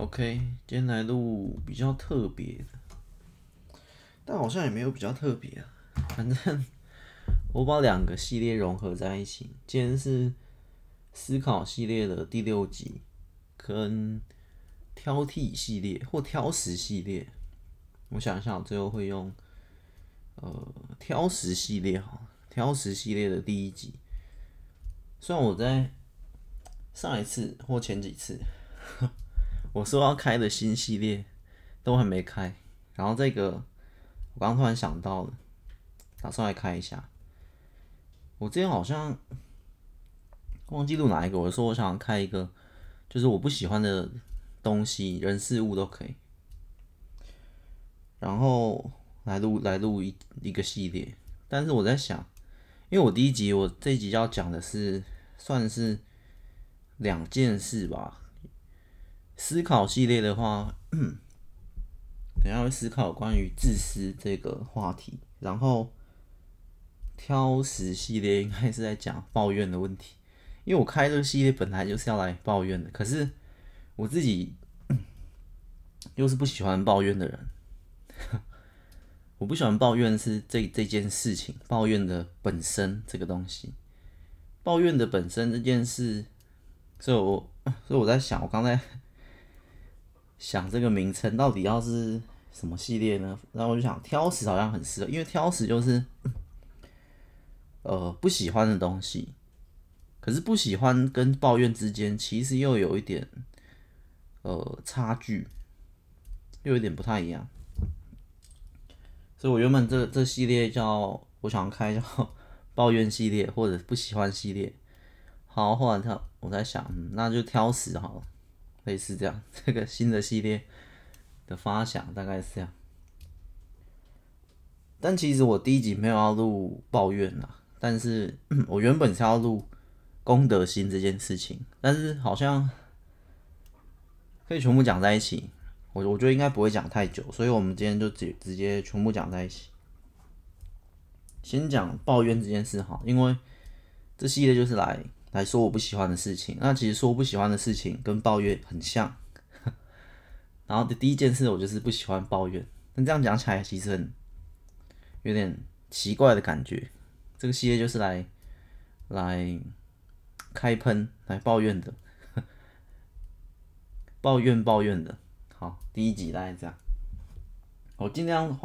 OK，今天来录比较特别的，但好像也没有比较特别啊。反正我把两个系列融合在一起。今天是思考系列的第六集，跟挑剔系列或挑食系列。我想一下，我最后会用呃挑食系列哈，挑食系列的第一集。虽然我在上一次或前几次。我说要开的新系列都还没开，然后这个我刚突然想到了，打算来开一下。我之前好像忘记录哪一个，我说我想开一个，就是我不喜欢的东西、人事物都可以，然后来录来录一一个系列。但是我在想，因为我第一集我这一集要讲的是算是两件事吧。思考系列的话，等下会思考关于自私这个话题，然后挑食系列应该是在讲抱怨的问题，因为我开这个系列本来就是要来抱怨的，可是我自己 又是不喜欢抱怨的人，我不喜欢抱怨是这这件事情，抱怨的本身这个东西，抱怨的本身这件事，所以我所以我在想，我刚才。想这个名称到底要是什么系列呢？然后我就想挑食好像很适合，因为挑食就是呃不喜欢的东西，可是不喜欢跟抱怨之间其实又有一点呃差距，又有点不太一样。所以我原本这这系列叫我想开叫 抱怨系列或者不喜欢系列，好，后来他我在想，那就挑食好了。类似这样，这个新的系列的发想大概是这样。但其实我第一集没有要录抱怨啦，但是 我原本是要录功德心这件事情，但是好像可以全部讲在一起。我我觉得应该不会讲太久，所以我们今天就直直接全部讲在一起。先讲抱怨这件事哈，因为这系列就是来。来说我不喜欢的事情，那其实说我不喜欢的事情跟抱怨很像。然后的第一件事我就是不喜欢抱怨，那这样讲起来其实很有点奇怪的感觉。这个系列就是来来开喷、来抱怨的，抱怨抱怨的。好，第一集大概这样。我尽量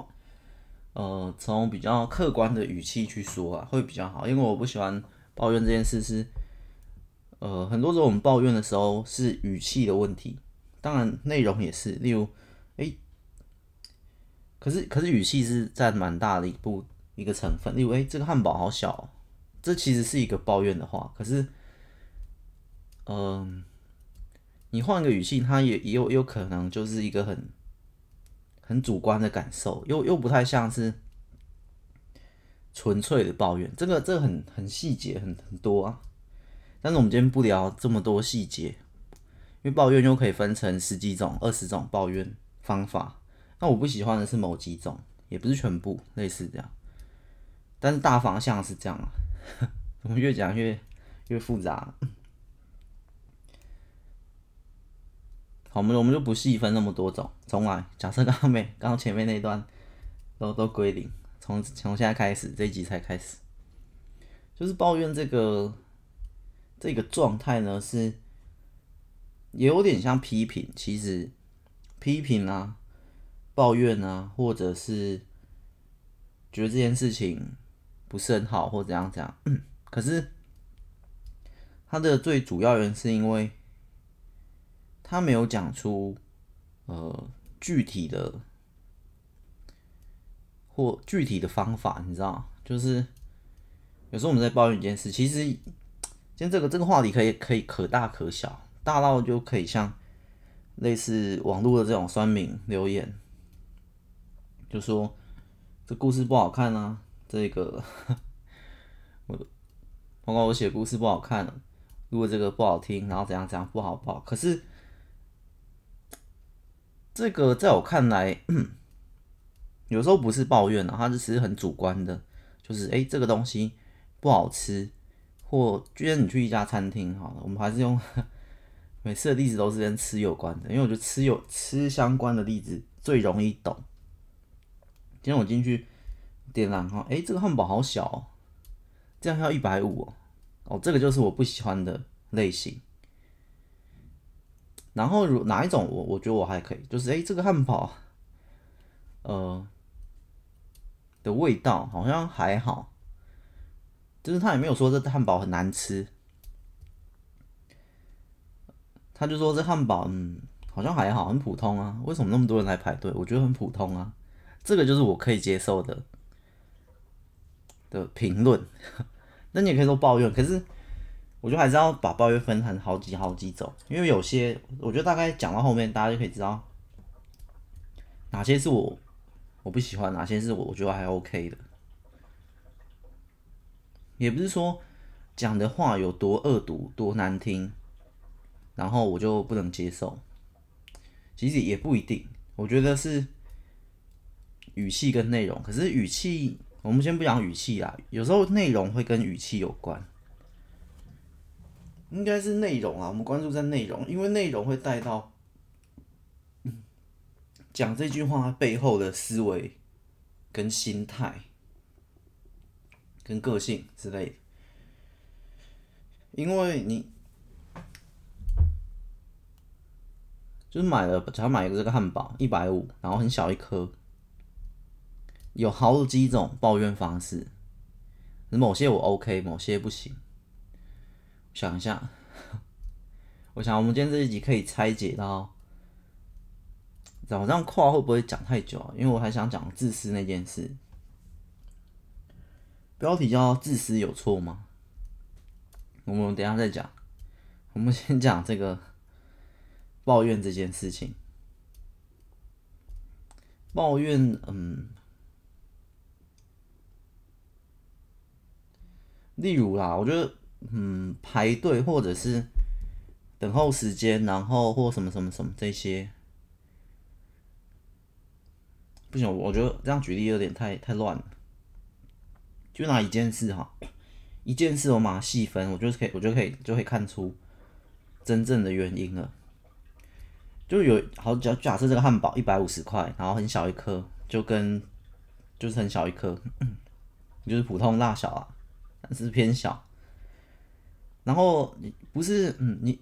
呃从比较客观的语气去说啊，会比较好，因为我不喜欢抱怨这件事是。呃，很多时候我们抱怨的时候是语气的问题，当然内容也是。例如，哎、可是可是语气是占蛮大的一部一个成分。例如，哎、这个汉堡好小喔，这其实是一个抱怨的话。可是，嗯、你换个语气，它也也有有可能就是一个很很主观的感受，又又不太像是纯粹的抱怨。这个这个很很细节，很很多啊。但是我们今天不聊这么多细节，因为抱怨又可以分成十几种、二十种抱怨方法。那我不喜欢的是某几种，也不是全部，类似这样。但是大方向是这样啊。我们越讲越越复杂。好，我们我们就不细分那么多种。重来，假设刚刚没，刚刚前面那段都都归零，从从现在开始，这一集才开始，就是抱怨这个。这个状态呢，是也有点像批评，其实批评啊、抱怨啊，或者是觉得这件事情不是很好，或怎样怎样。可是他的最主要原因是因为他没有讲出呃具体的或具体的方法，你知道？就是有时候我们在抱怨一件事，其实。今天这个这个话题可以可以可大可小，大到就可以像类似网络的这种酸民留言，就说这故事不好看啊，这个 我包括我写故事不好看，如果这个不好听，然后怎样怎样不好不好。可是这个在我看来，有时候不是抱怨啊，它只是很主观的，就是哎、这个东西不好吃。或，既然你去一家餐厅，好了，我们还是用每次的例子都是跟吃有关的，因为我觉得吃有吃相关的例子最容易懂。今天我进去点了哈，哎，这个汉堡好小哦，这样要一百五哦，哦，这个就是我不喜欢的类型。然后如哪一种我我觉得我还可以，就是哎，这个汉堡，呃，的味道好像还好，就是他也没有说这汉堡很难吃，他就说这汉堡嗯好像还好，很普通啊，为什么那么多人来排队？我觉得很普通啊，这个就是我可以接受的的评论，那你也可以说抱怨，可是。我觉得还是要把抱怨分成好几好几种，因为有些我觉得大概讲到后面，大家就可以知道哪些是我我不喜欢，哪些是我我觉得还 OK 的。也不是说讲的话有多恶毒、多难听，然后我就不能接受。其实也不一定，我觉得是语气跟内容。可是语气，我们先不讲语气啦，有时候内容会跟语气有关。应该是内容啊，我们关注在内容，因为内容会带到讲这句话背后的思维、跟心态、跟个性之类的。因为你就是买了，只要买一个这个汉堡，一百五，然后很小一颗，有好几种抱怨方式，某些我 OK，某些不行。想一下，我想我们今天这一集可以拆解到，早上跨会不会讲太久啊？因为我还想讲自私那件事。标题叫“自私有错吗？”我们等下再讲。我们先讲这个抱怨这件事情。抱怨，嗯，例如啦，我觉得。嗯，排队或者是等候时间，然后或什么什么什么这些，不行，我觉得这样举例有点太太乱了。就拿一件事哈，一件事我马上细分，我就是可以，我就可以就可以看出真正的原因了。就有好假假设这个汉堡一百五十块，然后很小一颗，就跟就是很小一颗，就是普通大小啊，但是偏小。然后你不是嗯，你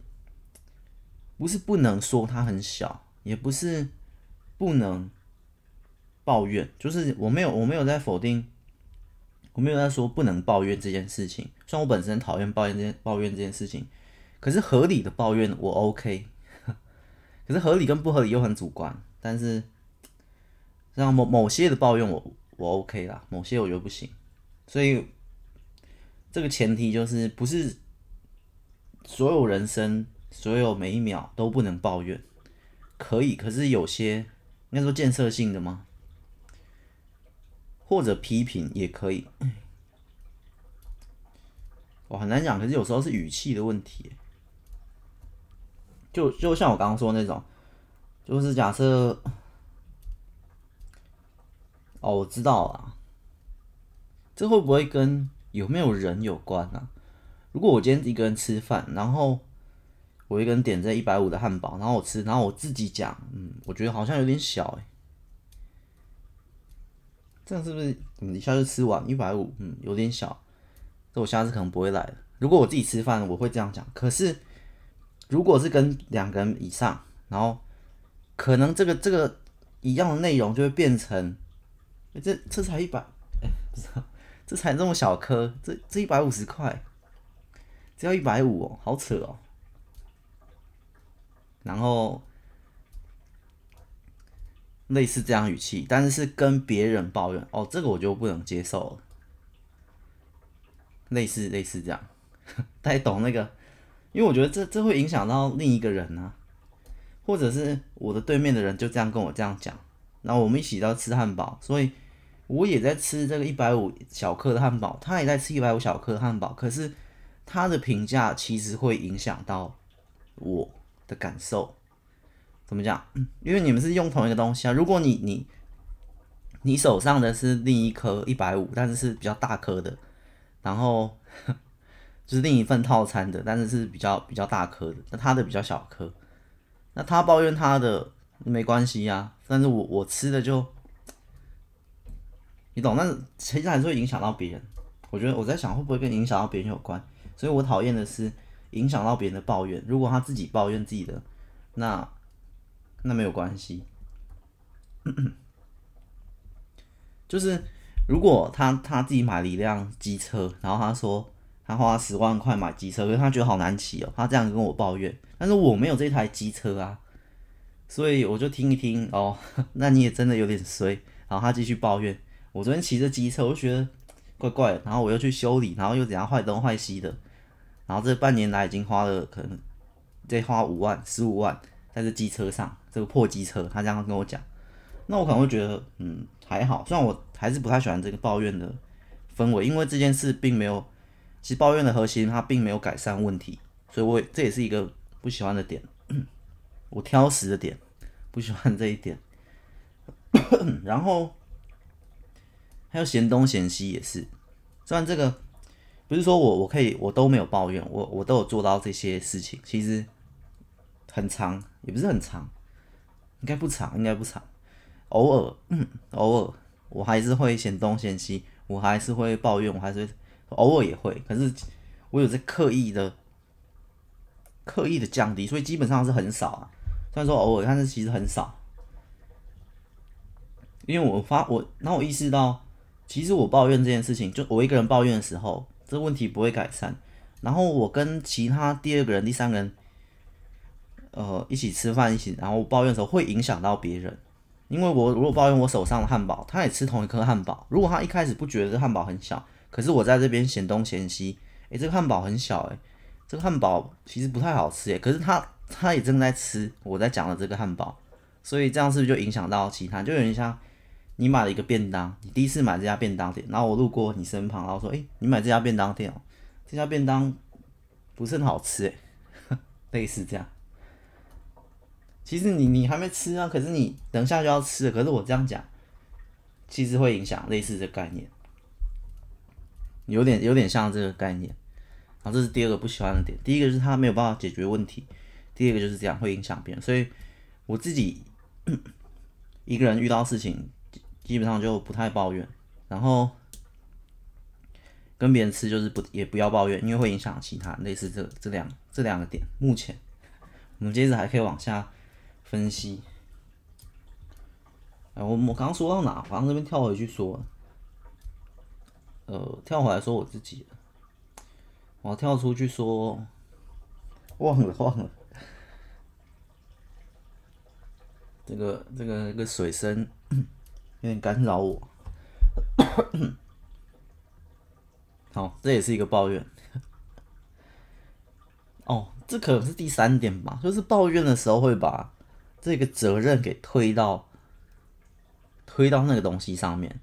不是不能说它很小，也不是不能抱怨，就是我没有我没有在否定，我没有在说不能抱怨这件事情。虽然我本身讨厌抱怨这件抱怨这件事情，可是合理的抱怨我 OK，可是合理跟不合理又很主观。但是像某某些的抱怨我我 OK 啦，某些我觉得不行。所以这个前提就是不是。所有人生，所有每一秒都不能抱怨，可以，可是有些应该说建设性的吗？或者批评也可以。我很难讲，可是有时候是语气的问题。就就像我刚刚说的那种，就是假设，哦，我知道了，这会不会跟有没有人有关呢？如果我今天一个人吃饭，然后我一个人点这一百五的汉堡，然后我吃，然后我自己讲，嗯，我觉得好像有点小哎，这样是不是？嗯，一下就吃完一百五，嗯，有点小，这我下次可能不会来了。如果我自己吃饭，我会这样讲。可是如果是跟两个人以上，然后可能这个这个一样的内容就会变成，这这才一百，哎，不知道，这才这么小颗，这这一百五十块。只要一百五哦，好扯哦。然后类似这样语气，但是是跟别人抱怨哦，这个我就不能接受了。类似类似这样，大家懂那个？因为我觉得这这会影响到另一个人啊，或者是我的对面的人就这样跟我这样讲，然后我们一起都要吃汉堡，所以我也在吃这个一百五小克的汉堡，他也在吃一百五小克的汉堡，可是。他的评价其实会影响到我的感受，怎么讲？因为你们是用同一个东西啊。如果你你你手上的是另一颗一百五，但是是比较大颗的，然后 就是另一份套餐的，但是是比较比较大颗的，那他的比较小颗。那他抱怨他的没关系呀、啊，但是我我吃的就，你懂？但是其实还是会影响到别人。我觉得我在想会不会跟影响到别人有关，所以我讨厌的是影响到别人的抱怨。如果他自己抱怨自己的，那那没有关系。就是如果他他自己买了一辆机车，然后他说他花十万块买机车，可是他觉得好难骑哦，他这样跟我抱怨，但是我没有这台机车啊，所以我就听一听哦，那你也真的有点衰。然后他继续抱怨，我昨天骑着机车，我就觉得。怪怪的，然后我又去修理，然后又怎样坏东坏西的，然后这半年来已经花了可能再花五万、十五万在这机车上，这个破机车，他这样跟我讲，那我可能会觉得，嗯，还好，虽然我还是不太喜欢这个抱怨的氛围，因为这件事并没有，其实抱怨的核心它并没有改善问题，所以我这也是一个不喜欢的点，我挑食的点，不喜欢这一点，然后。还有嫌东嫌西也是，虽然这个不是说我我可以我都没有抱怨，我我都有做到这些事情，其实很长，也不是很长，应该不长，应该不长，偶尔，偶尔我还是会嫌东嫌西，我还是会抱怨，我还是偶尔也会，可是我有在刻意的刻意的降低，所以基本上是很少啊。虽然说偶尔，但是其实很少，因为我发我，那我意识到。其实我抱怨这件事情，就我一个人抱怨的时候，这问题不会改善。然后我跟其他第二个人、第三个人，呃，一起吃饭，一起，然后抱怨的时候会影响到别人。因为我如果抱怨我手上的汉堡，他也吃同一颗汉堡。如果他一开始不觉得这汉堡很小，可是我在这边嫌东嫌西，诶，这个汉堡很小，诶，这个汉堡其实不太好吃，诶，可是他他也正在吃我在讲的这个汉堡，所以这样是不是就影响到其他？就有点像。你买了一个便当，你第一次买这家便当店，然后我路过你身旁，然后说：“诶、你买这家便当店哦，这家便当不是很好吃诶，类似这样。其实你你还没吃啊，可是你等下就要吃了，可是我这样讲，其实会影响类似这概念，有点有点像这个概念。然后这是第二个不喜欢的点，第一个是他没有办法解决问题，第二个就是这样会影响别人，所以我自己一个人遇到事情。基本上就不太抱怨，然后跟别人吃就是不也不要抱怨，因为会影响其他类似这这两这两个点。目前我们接着还可以往下分析。哎，我我刚刚说到哪？我刚这边跳回去说，呃，跳回来说我自己，我跳出去说，忘了忘了，这个这个这个水声。有点干扰我，好，这也是一个抱怨。哦，这可能是第三点吧，就是抱怨的时候会把这个责任给推到推到那个东西上面。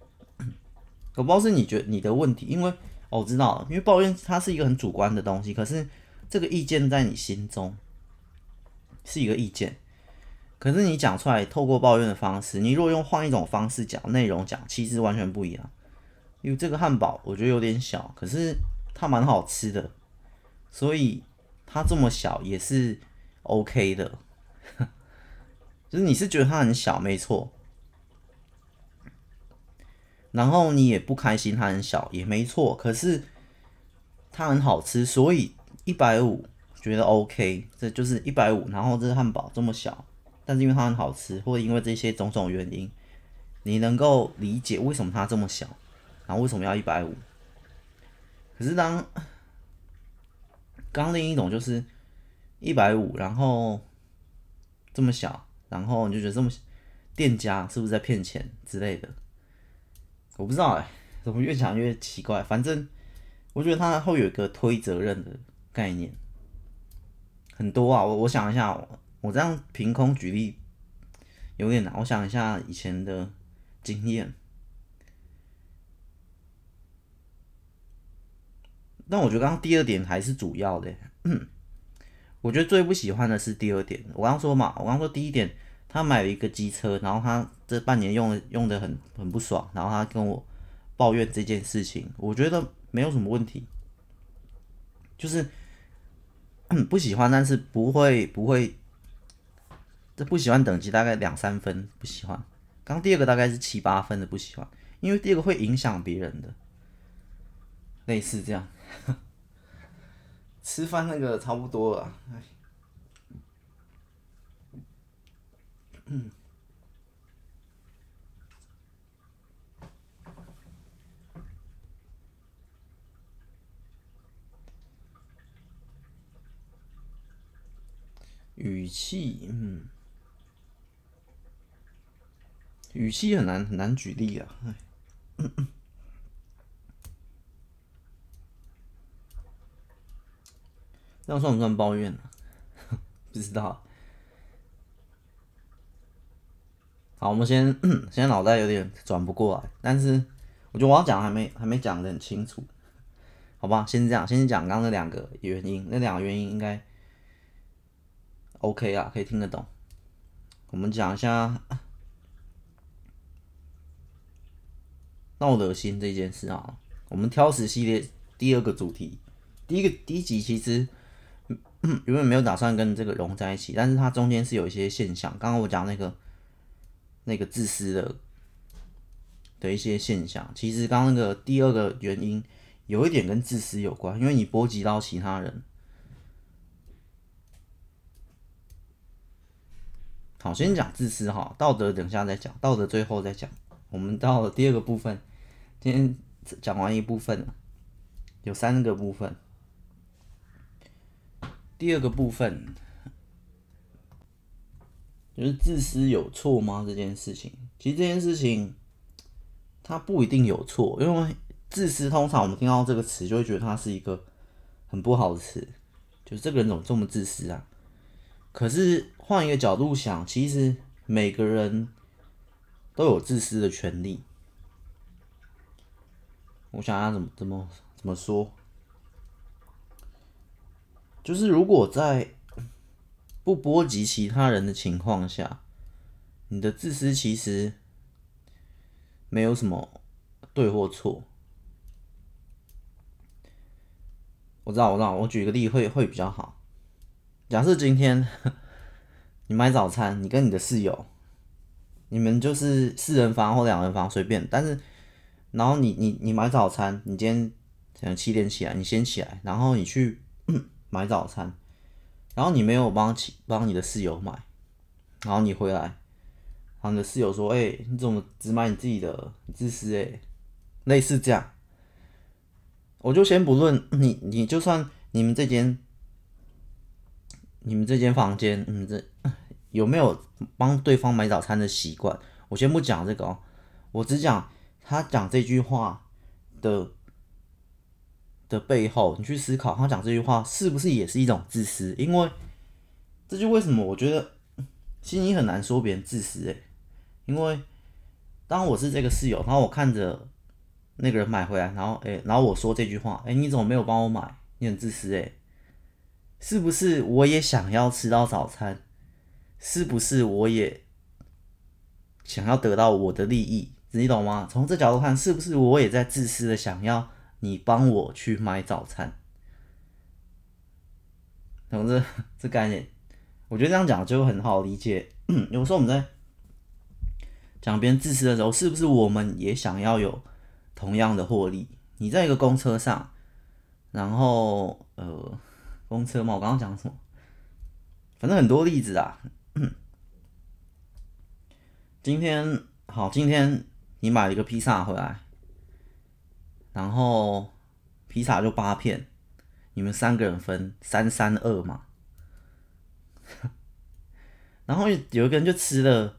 我不知道是你觉得你的问题，因为，我知道，因为抱怨它是一个很主观的东西，可是这个意见在你心中是一个意见。可是你讲出来，透过抱怨的方式，你如果用换一种方式讲内容讲，其实完全不一样。因为这个汉堡我觉得有点小，可是它蛮好吃的，所以它这么小也是 OK 的。就是你是觉得它很小，没错。然后你也不开心它很小，也没错。可是它很好吃，所以一百五觉得 OK，这就是一百五。然后这个汉堡这么小。但是因为它很好吃，或者因为这些种种原因，你能够理解为什么它这么小，然后为什么要一百五？可是当刚另一种就是一百五，然后这么小，然后你就觉得这么店家是不是在骗钱之类的？我不知道哎、怎么越想越奇怪？反正我觉得他会有一个推责任的概念，很多啊。我我想一下。我这样凭空举例有点难，我想一下以前的经验。但我觉得刚刚第二点还是主要的。我觉得最不喜欢的是第二点。我刚说嘛，我刚刚说第一点，他买了一个机车，然后他这半年用的用的很很不爽，然后他跟我抱怨这件事情，我觉得没有什么问题。就是 不喜欢，但是不会不会，这不喜欢等级大概两三分不喜欢。刚第二个大概是七八分的不喜欢，因为第二个会影响别人的，类似这样。吃饭那个差不多了，嗯。语气，嗯，语气很难很难举例啊，哎，这样算不算抱怨呢？不知道。好，我们先，现在脑袋有点转不过来，但是我觉得我要讲还没还没讲得很清楚，好吧？先这样，先讲刚刚那两个原因，那两个原因应该。OK 啊，可以听得懂。我们讲一下闹恶心这件事啊。我们挑食系列第二个主题，第一个第一集其实原本没有打算跟这个融在一起，但是它中间是有一些现象。刚刚我讲那个那个自私的的一些现象，其实刚刚那个第二个原因有一点跟自私有关，因为你波及到其他人。好，先讲自私哈，道德等下再讲，道德最后再讲。我们到了第二个部分，今天讲完一部分了，有三个部分。第二个部分就是自私有错吗？这件事情，其实这件事情它不一定有错，因为自私通常我们听到这个词就会觉得它是一个很不好的词，就是这个人怎么这么自私啊？可是换一个角度想，其实每个人都有自私的权利。我想要怎么怎么怎么说？就是如果在不波及其他人的情况下，你的自私其实没有什么对或错。我知道，我知道，我举个例会会比较好。假设今天你买早餐，你跟你的室友，你们就是四人房或两人房随便，但是然后你你你买早餐，你今天可能七点起来，你先起来，然后你去买早餐，然后你没有帮起帮你的室友买，然后你回来，然后你的室友说：“哎、你怎么只买你自己的？你自私哎、！”类似这样，我就先不论你，你就算你们这间。你们这间房间，你这有没有帮对方买早餐的习惯？我先不讲这个哦，我只讲他讲这句话的的背后，你去思考他讲这句话是不是也是一种自私？因为这就为什么我觉得心里很难说别人自私诶，因为当我是这个室友，然后我看着那个人买回来，然后诶，然后我说这句话，诶，你怎么没有帮我买？你很自私诶。是不是我也想要吃到早餐？是不是我也想要得到我的利益？你懂吗？从这角度看，是不是我也在自私的想要你帮我去买早餐？总之这概念？我觉得这样讲就很好理解。有时候我们在讲别人自私的时候，是不是我们也想要有同样的获利？你在一个公车上，然后呃。公车嘛，我刚刚讲什么？反正很多例子啊。今天好，今天你买了一个披萨回来，然后披萨就八片，你们三个人分三三二嘛。然后有一个人就吃了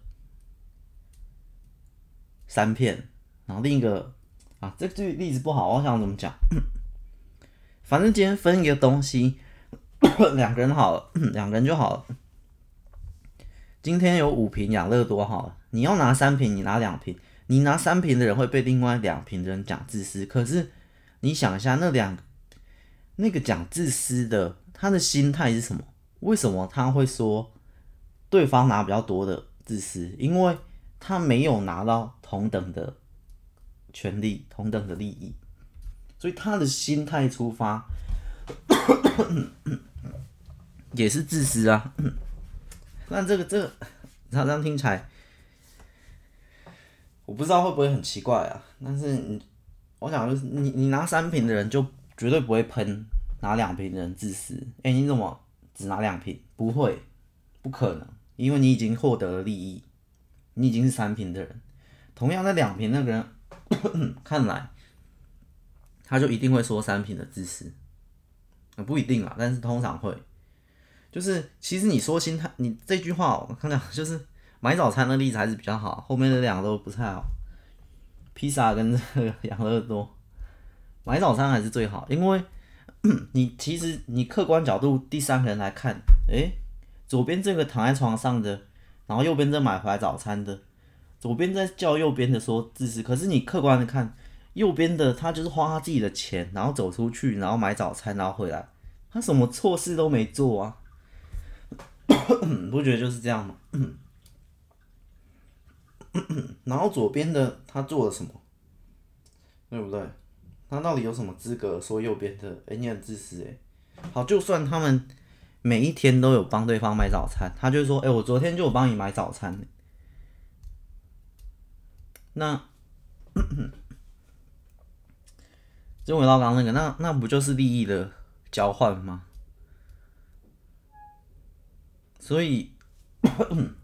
三片，然后另一个啊，这个例子不好，我想怎么讲？反正今天分一个东西。两个人好了，两个人就好了。今天有五瓶养乐多好了，你要拿三瓶，你拿两瓶，你拿三瓶的人会被另外两瓶的人讲自私。可是你想一下，那两那个讲自私的，他的心态是什么？为什么他会说对方拿比较多的自私？因为他没有拿到同等的权利、同等的利益，所以他的心态出发。也是自私啊。那这个这个，他这样听起来，我不知道会不会很奇怪啊？但是你，我想就是你你拿三瓶的人就绝对不会喷拿两瓶的人自私。哎、你怎么只拿两瓶？不会，不可能，因为你已经获得了利益，你已经是三瓶的人。同样的两瓶那个人 看来，他就一定会说三瓶的自私。不一定啦，但是通常会。就是其实你说心态，你这句话我看到就是买早餐的例子还是比较好，后面的两个都不太好。披萨跟这个 养乐多，买早餐还是最好，因为 你其实你客观角度第三个人来看，诶、左边这个躺在床上的，然后右边这买回来早餐的，左边在叫右边的说自私，可是你客观的看，右边的他就是花他自己的钱，然后走出去，然后买早餐，然后回来，他什么错事都没做啊。不觉得就是这样吗？然后左边的他做了什么，对不对？他到底有什么资格说右边的？哎、欸，你很自私哎。好，就算他们每一天都有帮对方买早餐，他就说：“哎、我昨天就有帮你买早餐。”那 就回到刚刚那个，那那不就是利益的交换吗？所以，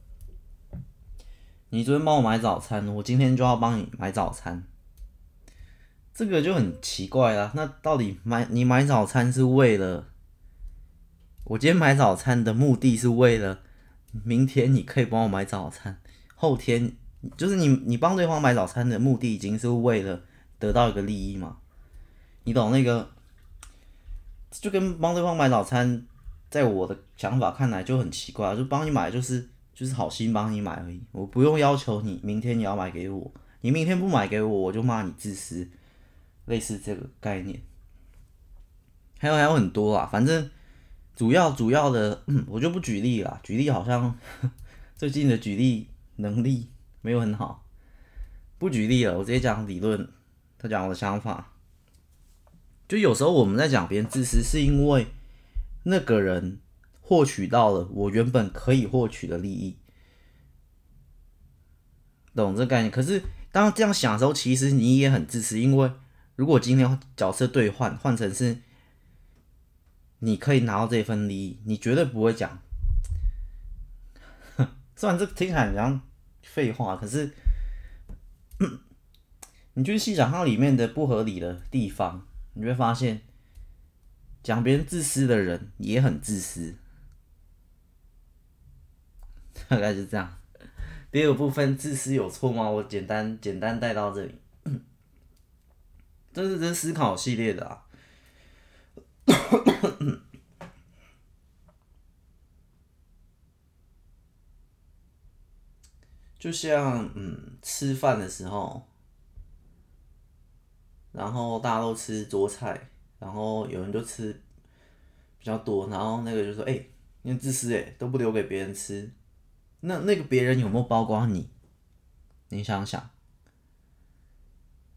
你昨天帮我买早餐，我今天就要帮你买早餐，这个就很奇怪啦。那到底买你买早餐是为了？我今天买早餐的目的是为了明天你可以帮我买早餐，后天就是你你帮对方买早餐的目的已经是为了得到一个利益嘛？你懂那个？就跟帮对方买早餐。在我的想法看来就很奇怪，就帮你买就是就是好心帮你买而已，我不用要求你明天你要买给我，你明天不买给我，我就骂你自私，类似这个概念。还有还有很多啊，反正主要主要的，我就不举例了，举例好像 最近的举例能力没有很好，不举例了，我直接讲理论，他讲我的想法，就有时候我们在讲别人自私是因为。那个人获取到了我原本可以获取的利益，懂这概念？可是当这样想的时候，其实你也很自私，因为如果今天角色兑换换成是你可以拿到这份利益，你绝对不会讲。虽然这听起来很像废话，可是你去细想它里面的不合理的地方，你会发现。讲别人自私的人也很自私，大概是这样。第二部分，自私有错吗？我简单简单带到这里。这是这思考系列的啊。就像嗯，吃饭的时候，然后大家都吃桌菜。然后有人就吃比较多，然后那个就说：“哎、你自私哎，都不留给别人吃。”那那个别人有没有包括你？你想想，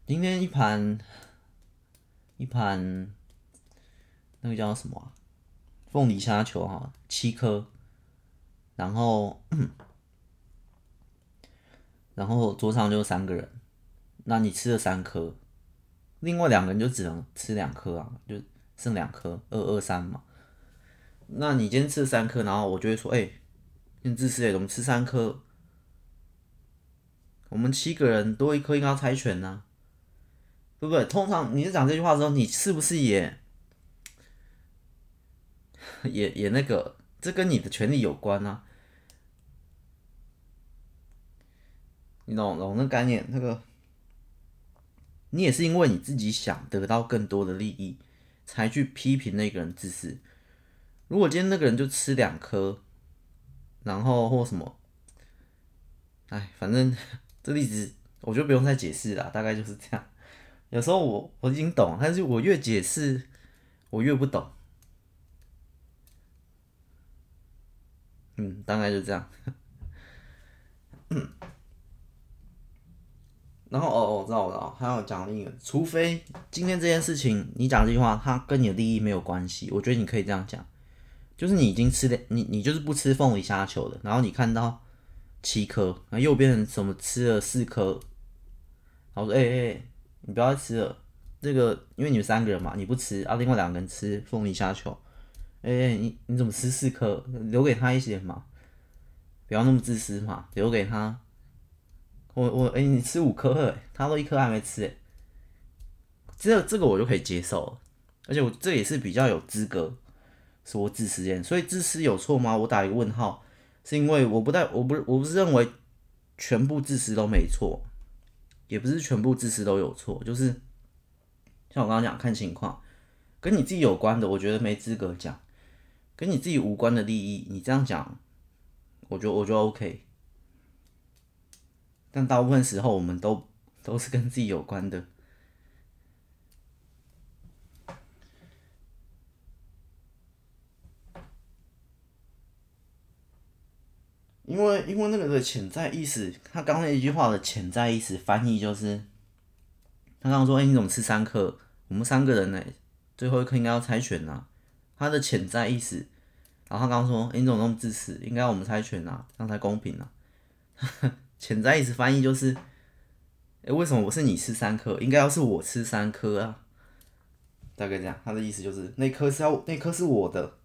今天一盘一盘那个叫什么、啊？凤梨虾球哈，七颗，然后然后桌上就三个人，那你吃了三颗。另外两个人就只能吃两颗啊，就剩两颗，二二三嘛。那你今天吃三颗，然后我就会说，哎、你自私哎，怎么吃三颗？我们七个人多一颗应该要猜拳呢，对不对？通常你在讲这句话的时候，你是不是也也也那个？这跟你的权利有关啊。你懂懂那概念那个？你也是因为你自己想得到更多的利益，才去批评那个人自私。如果今天那个人就吃两颗，然后或什么，哎，反正这例子我就不用再解释了，大概就是这样。有时候我我已经懂，但是我越解释我越不懂。嗯，大概就这样。然后哦哦，我知道我知道，还有讲另一个，除非今天这件事情你讲这句话，它跟你的利益没有关系，我觉得你可以这样讲，就是你已经吃的，你你就是不吃凤梨虾球的，然后你看到七颗，然后右边什么吃了四颗，然后说哎哎、你不要再吃了，这个因为你们三个人嘛，你不吃啊，另外两个人吃凤梨虾球，哎、欸、你你怎么吃四颗，留给他一些嘛，不要那么自私嘛，留给他。我我哎、你吃五颗哎，他都一颗还没吃哎，这这个我就可以接受了，而且我这也是比较有资格说自私点，所以自私有错吗？我打一个问号，是因为我不带我不我不是认为全部自私都没错，也不是全部自私都有错，就是像我刚刚讲看情况，跟你自己有关的，我觉得没资格讲，跟你自己无关的利益，你这样讲，我觉得我觉得 OK。但大部分时候，我们都都是跟自己有关的，因为因为那个的潜在意思，他刚刚那一句话的潜在意思翻译就是，他刚刚说：“哎、你怎么吃三颗？我们三个人呢，最后一颗应该要猜拳呐。”他的潜在意思，然后他刚刚说：“哎、你怎么那么自私？应该我们猜拳呐，这样才公平呐。”潜在意思翻译就是，哎、为什么我是你吃三颗？应该要是我吃三颗啊。大概这样，他的意思就是那颗是要那颗是我的，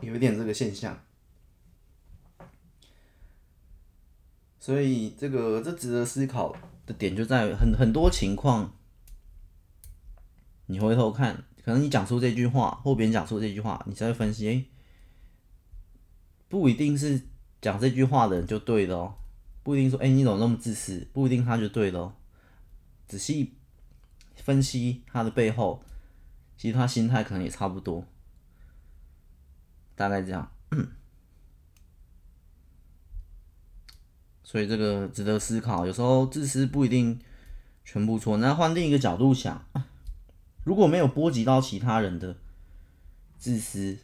有一点这个现象。所以这个这值得思考的点就在很很多情况，你回头看，可能你讲出这句话，或别人讲出这句话，你才会分析，哎、不一定是。讲这句话的人就对的哦，不一定说，哎，你怎么那么自私？不一定他就对了哦。仔细分析他的背后，其实他心态可能也差不多，大概这样。所以这个值得思考。有时候自私不一定全部错。那换另一个角度想，如果没有波及到其他人的自私。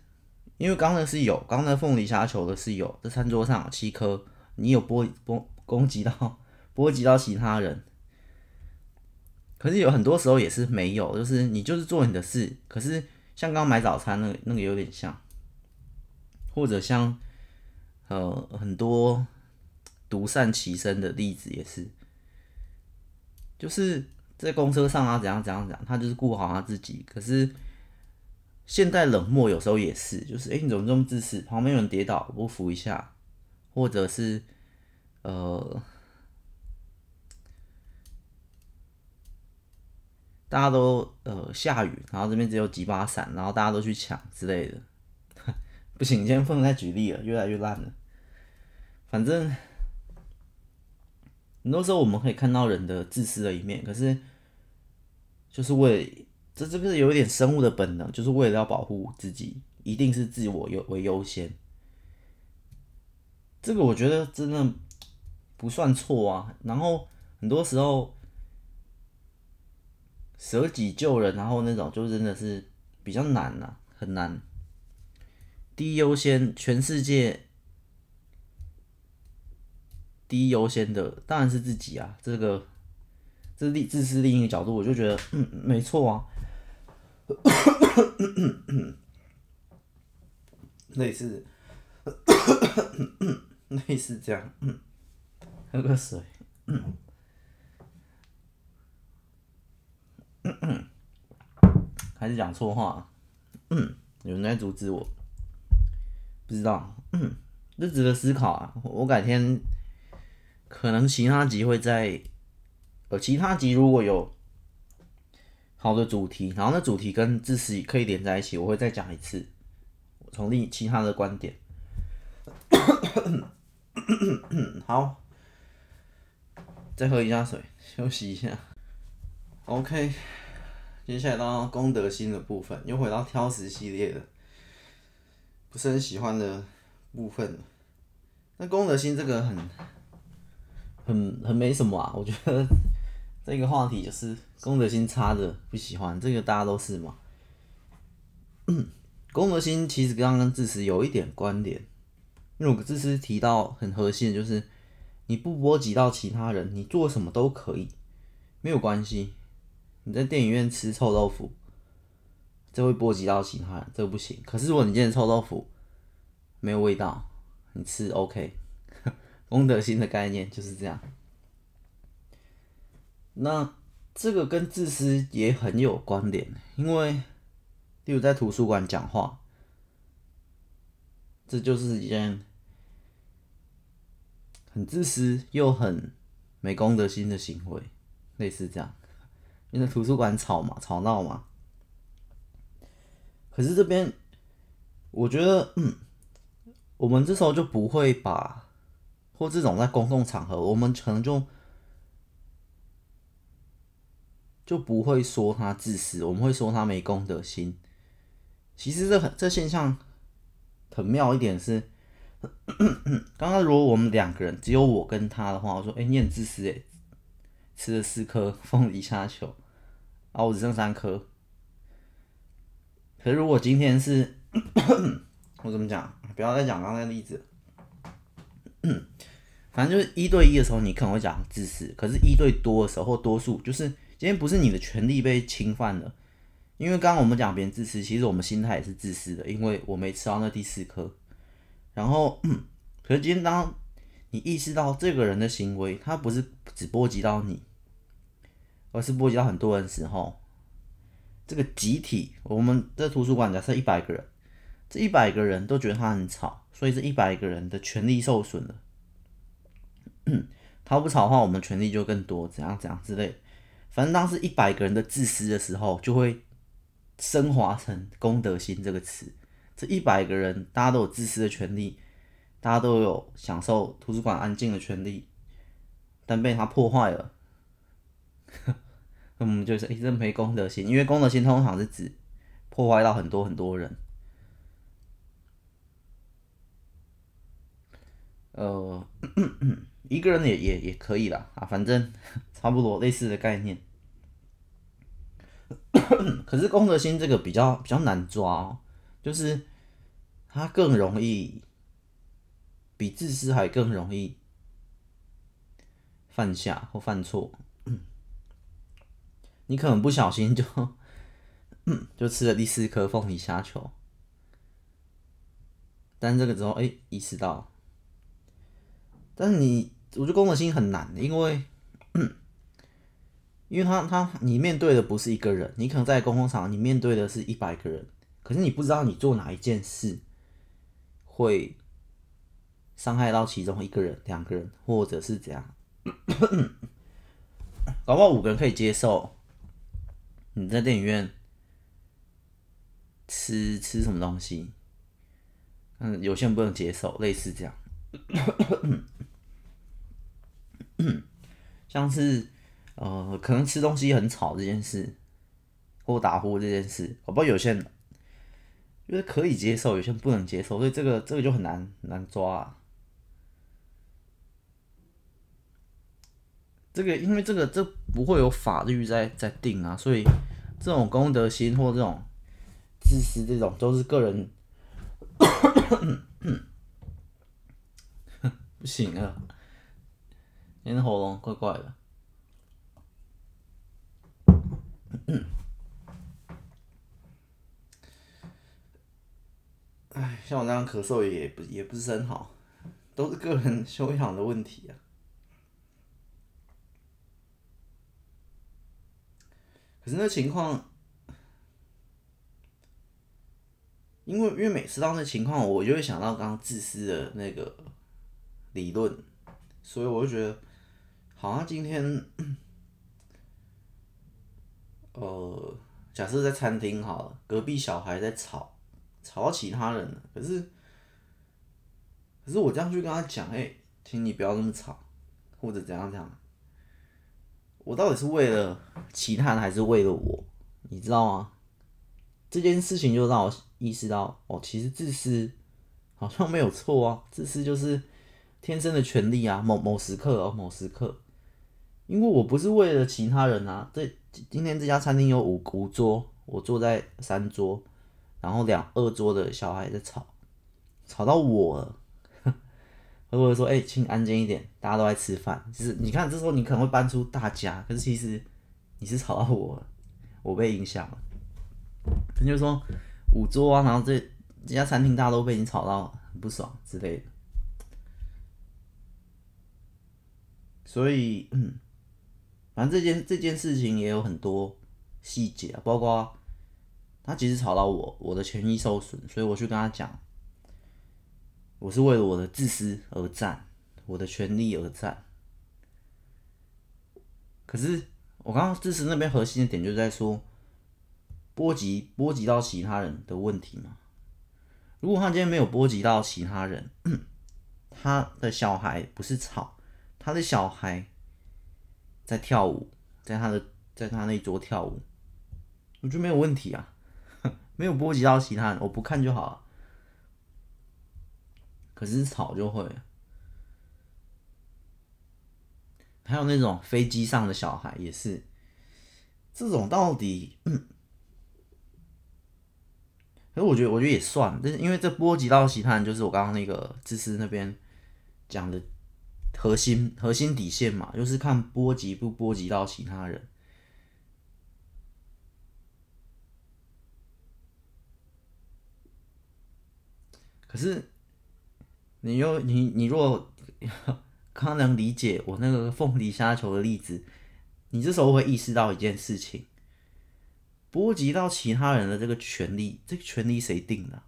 因为刚才是有，刚才凤梨虾球的是有，这餐桌上有七颗，你有波波攻击到波及到其他人，可是有很多时候也是没有，就是你就是做你的事，可是像刚刚买早餐那个那个有点像，或者像呃很多独善其身的例子也是，就是在公车上啊怎样怎样怎样，他就是顾好他自己，可是。现代冷漠有时候也是，就是哎、你怎么这么自私？旁边有人跌倒，不扶一下，或者是呃，大家都呃下雨，然后这边只有几把伞，然后大家都去抢之类的。不行，你今天不能再举例了，越来越烂了。反正很多时候我们可以看到人的自私的一面，可是就是为。这这个有一点生物的本能，就是为了要保护自己，一定是自我优为优先。这个我觉得真的不算错啊。然后很多时候舍己救人，然后那种就真的是比较难呐、啊，很难。第一优先，全世界第一优先的当然是自己啊。这个这是另自私另一个角度，我就觉得嗯没错啊。类似，类似这样，喝个水，嗯还是讲错话，嗯有人在阻止我，不知道，嗯这值得思考啊！我改天可能其他集会在，呃，其他集如果有。好的主题，然后那主题跟知识可以连在一起，我会再讲一次，从另其他的观点。好，再喝一下水，休息一下。OK，接下来到公德心的部分，又回到挑食系列的，不是很喜欢的部分。那公德心这个很很很没什么啊，我觉得。这个话题就是公德心差的不喜欢，这个大家都是嘛。公德心其实刚刚自私有一点关联，因为我自私提到很核心的就是你不波及到其他人，你做什么都可以，没有关系。你在电影院吃臭豆腐，这会波及到其他人，这不行。可是如果你今天臭豆腐没有味道，你吃 OK，公德心的概念就是这样。那这个跟自私也很有关联，因为例如在图书馆讲话，这就是一件很自私又很没公德心的行为，类似这样。因为图书馆吵嘛，吵闹嘛。可是这边，我觉得，嗯，我们这时候就不会把，或这种在公共场合，我们可能就就不会说他自私，我们会说他没公德心。其实这很这现象很妙一点是，刚刚如果我们两个人只有我跟他的话，我说，哎、你很自私哎，吃了四颗凤梨虾球。啊，我只剩三颗。可是如果今天是，我怎么讲？不要再讲刚才例子。嗯反正就是一对一的时候，你可能会讲自私；可是，一对多的时候或多数，就是今天不是你的权利被侵犯了。因为刚刚我们讲别人自私，其实我们心态也是自私的，因为我没吃到那第四颗。然后，可是今天当你意识到这个人的行为，他不是只波及到你。而是波及到很多人的时候，这个集体，我们在图书馆假设一百个人，这一百个人都觉得他很吵，所以这一百个人的权利受损了。他不吵的话，我们权利就更多，怎样怎样之类。反正当时一百个人的自私的时候，就会升华成公德心这个词。这一百个人，大家都有自私的权利，大家都有享受图书馆安静的权利，但被他破坏了。那 我们就是一直没公德心，因为公德心通常是指破坏到很多很多人。呃，一个人也也也可以啦，啊，反正 差不多类似的概念。可是公德心这个比较比较难抓哦，就是它更容易比自私还更容易犯下或犯错。你可能不小心就，就吃了第四颗凤梨虾球，但这个时候哎、意识到，但是你我觉得公德心很难，因为，因为他他你面对的不是一个人，你可能在公共场你面对的是一百个人，可是你不知道你做哪一件事会伤害到其中一个人、两个人，或者是怎样，搞不好五个人可以接受。你在电影院吃吃什么东西？嗯，有些人不能接受，类似这样，像是呃，可能吃东西很吵这件事，或打呼这件事，我不知道有些人就是可以接受，有些人不能接受，所以这个这个就很难很难抓啊。这个因为这个这不会有法律在在定啊，所以这种公德心或这种自私这种都是个人，不行啊，今天喉咙怪怪的。哎，像我那样咳嗽也不也不是很好，都是个人修养的问题啊。可是那情况，因为因为每次到那情况，我就会想到刚刚自私的那个理论，所以我就觉得，好像今天，呃，假设在餐厅好了，隔壁小孩在吵，吵到其他人了，可是，可是我这样去跟他讲，哎，请你不要那么吵，或者怎样怎样。我到底是为了其他人还是为了我？你知道吗？这件事情就让我意识到，哦，其实自私好像没有错啊，自私就是天生的权利啊。某某时刻哦，某时刻，因为我不是为了其他人啊。这今天这家餐厅有五五桌，我坐在三桌，然后两二桌的小孩在吵，吵到我了，或者说，哎、请安静一点，大家都在吃饭。就是你看，这时候你可能会搬出大家，可是其实你是吵到我了，我被影响了。他就说五桌啊，然后这这家餐厅大家都被你吵到很不爽之类的。所以，嗯，反正这件这件事情也有很多细节啊，包括他其实吵到我，我的权益受损，所以我去跟他讲。我是为了我的自私而战，我的权利而战。可是我刚刚自私那边核心的点就在说，波及波及到其他人的问题嘛。如果他今天没有波及到其他人，他的小孩不是吵，他的小孩在跳舞，在他的在他那一桌跳舞，我觉得没有问题啊，没有波及到其他人，我不看就好了。可是吵就会，还有那种飞机上的小孩也是，这种到底，嗯，可是我觉得，我觉得也算，但是因为这波及到其他人，就是我刚刚那个知识那边讲的核心核心底线嘛，就是看波及不波及到其他人。可是。你又你你若刚能理解我那个凤梨虾球的例子，你这时候会意识到一件事情：波及到其他人的这个权利，这个权利谁定的？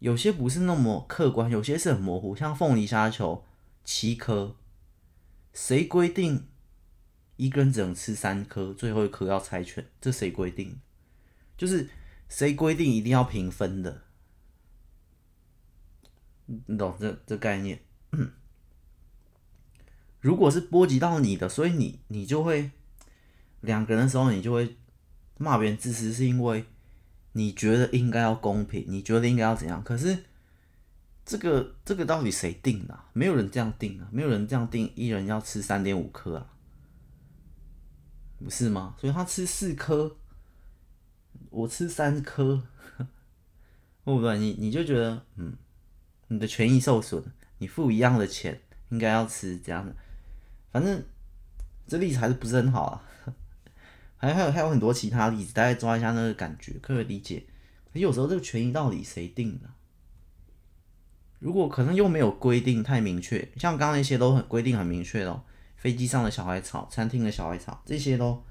有些不是那么客观，有些是很模糊。像凤梨虾球七颗，谁规定一个人只能吃三颗，最后一颗要猜拳？这谁规定？就是谁规定一定要平分的？你懂这这概念？如果是波及到你的，所以你你就会两个人的时候，你就会骂别人自私，是因为你觉得应该要公平，你觉得应该要怎样？可是这个这个到底谁定的？没有人这样定啊，没有人这样定，一人要吃三点五颗啊，不是吗？所以他吃四颗，我吃三颗，会不对？你你就觉得嗯。你的权益受损，你付一样的钱，应该要吃这样的，反正这例子还是不是很好啊。还还有还有很多其他例子，大家抓一下那个感觉，可以理解。可有时候这个权益到底谁定的？如果可能又没有规定太明确，像刚刚那些都很规定很明确哦，飞机上的小孩吵，餐厅的小孩吵，这些都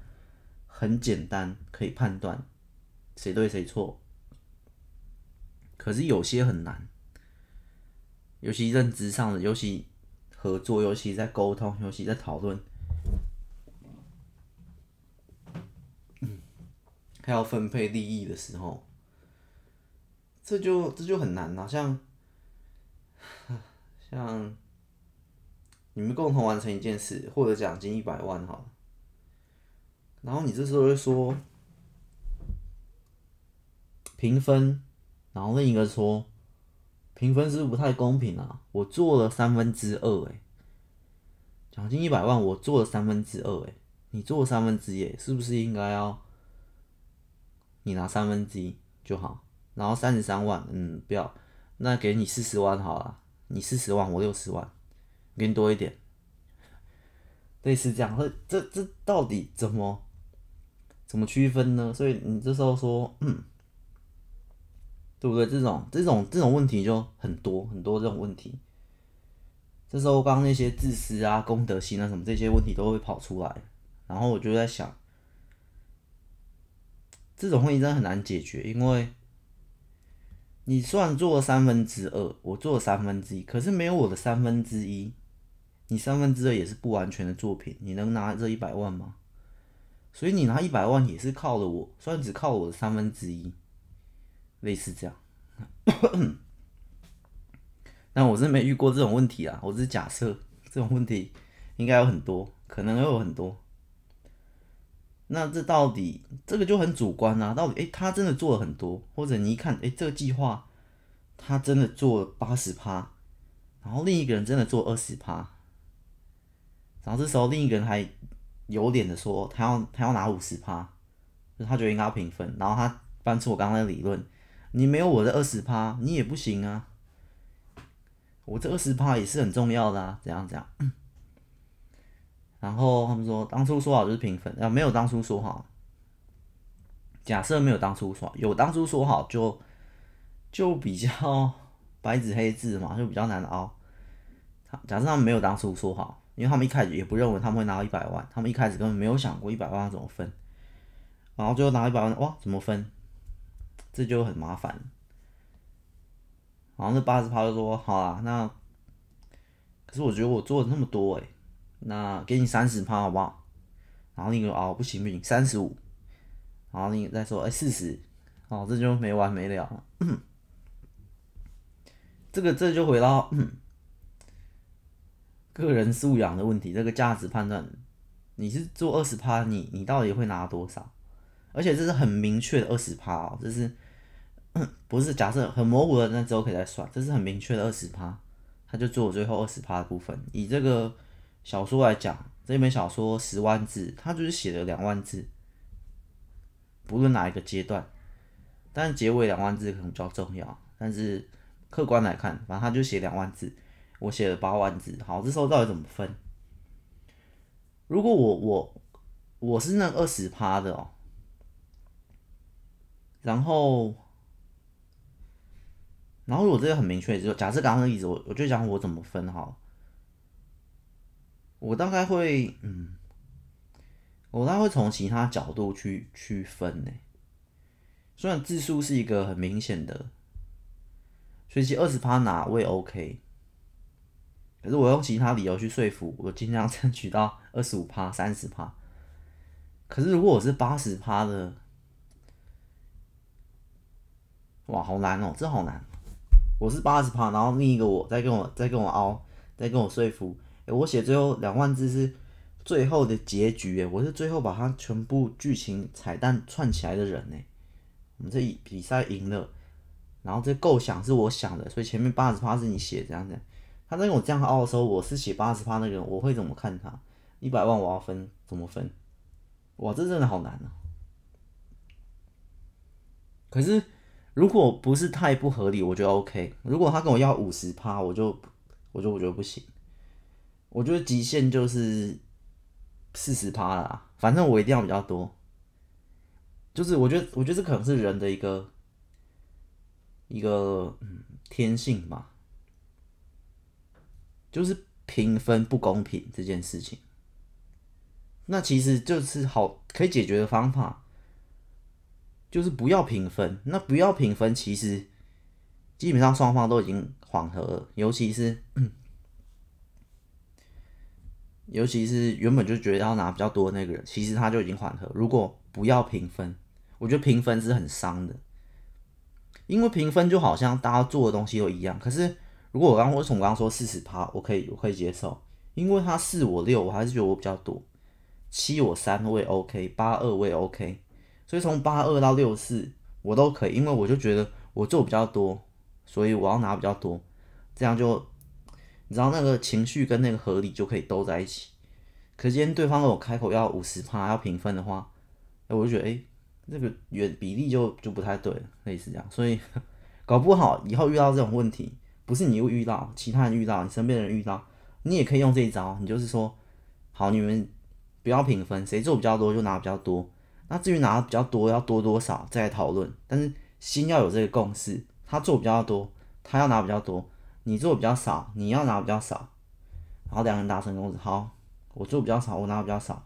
很简单可以判断谁对谁错。可是有些很难。尤其认知上的，尤其合作，尤其在沟通，尤其在讨论，还要分配利益的时候，这就这就很难了。像像你们共同完成一件事，获得奖金一百万，好了，然后你这时候会说平分，然后另一个说。评分是不是不太公平啊？我做了三分之二，哎，奖金一百万，我做了三分之二，哎，你做了三分之一，是不是应该要你拿三分之一就好？然后三十三万，嗯，不要，那给你四十万好了，你四十万，我六十万，给你多一点，类似这样，这这到底怎么怎么区分呢？所以你这时候说，嗯。对不对？这种这种这种问题就很多很多这种问题。这时候刚刚那些自私啊、公德心啊什么这些问题都会跑出来，然后我就在想，这种问题真的很难解决，因为你算做三分之二，我做三分之一，可是没有我的三分之一，你三分之二也是不完全的作品，你能拿这一百万吗？所以你拿一百万也是靠了我，虽然只靠我的三分之一。类似这样，但我是没遇过这种问题啊。我只是假设这种问题应该有很多，可能会有很多。那这到底这个就很主观啊？到底诶、他真的做了很多，或者你一看诶、这个计划他真的做八十趴，然后另一个人真的做二十趴，然后这时候另一个人还有脸的说他要他要拿五十趴，就他觉得应该要平分，然后他搬出我刚刚的理论。你没有我的二十趴，你也不行啊。我这二十趴也是很重要的啊，怎样怎样。然后他们说，当初说好就是平分，啊，没有当初说好。假设没有当初说好，有当初说好就就比较白纸黑字嘛，就比较难熬。他假设他们没有当初说好，因为他们一开始也不认为他们会拿到一百万，他们一开始根本没有想过一百万要怎么分，然后最后拿一百万，哇，怎么分？这就很麻烦。然后那八十趴就说好啦，那可是我觉得我做了那么多诶、那给你三十趴好不好？然后那个哦不行不行，三十五。然后你再说，哎，四十，哦，这就没完没了了。这个这就回到 个人素养的问题，这个价值判断，你是做二十趴，你你到底会拿多少？而且这是很明确的二十趴哦，这是 不是假设很模糊的，那之后可以再算。这是很明确的二十趴，他就做最后二十趴的部分。以这个小说来讲，这本小说十万字，他就是写了两万字。不论哪一个阶段，但结尾两万字可能比较重要。但是客观来看，反正他就写两万字，我写了八万字。好，这时候到底怎么分？如果我我我是那二十趴的哦，然后然后我这个很明确，就假设刚刚的例子，我我就讲我怎么分哈。我大概会嗯。我大概会从其他角度去区分呢。虽然字数是一个很明显的，所以其实二十趴拿我也 OK，可是我用其他理由去说服我，尽量争取到二十五趴、三十趴。可是如果我是八十趴的，哇，好难哦，这好难。我是八十趴，然后另一个我再跟我再跟我凹，再跟我说服，欸，我写最后两万字是。最后的结局，我是最后把它全部剧情彩蛋串起来的人呢。我们这比赛赢了，然后这构想是我想的，所以前面八十趴是你写这样子。他在跟我这样凹的时候，我是写八十趴那个人，我会怎么看他？一百万我要分怎么分？哇，这真的好难啊！可是如果不是太不合理，我觉得 OK。如果他跟我要五十趴，我就我就我觉得不行。我觉得极限就是。四十趴啦，反正我一定要比较多。就是我觉得，我觉得这可能是人的一个一个嗯天性吧，就是平分不公平这件事情。那其实就是好可以解决的方法，就是不要平分。那不要平分，其实基本上双方都已经缓和了，尤其是。尤其是原本就觉得要拿比较多那个人，其实他就已经缓和。如果不要平分，我觉得平分是很伤的，因为平分就好像大家做的东西都一样。可是如果我刚我从刚刚说四十趴，我可以我可以接受，因为他四我六，我还是觉得我比较多。七我三我也 OK，八二我也 OK，所以从八二到六四我都可以，因为我就觉得我做比较多，所以我要拿比较多，这样就。你知道那个情绪跟那个合理就可以兜在一起。可是今天对方如果开口要五十趴要平分的话，哎，我就觉得哎，这个原比例就就不太对，类似这样。所以搞不好以后遇到这种问题，不是你又遇到，其他人遇到，你身边的人遇到，你也可以用这一招。你就是说，好，你们不要平分，谁做比较多就拿比较多。那至于拿比较多要多多少再来讨论，但是心要有这个共识，他做比较多，他要拿比较多。你做比较少，你要拿比较少，然后两个人达成共识。好，我做比较少，我拿比较少，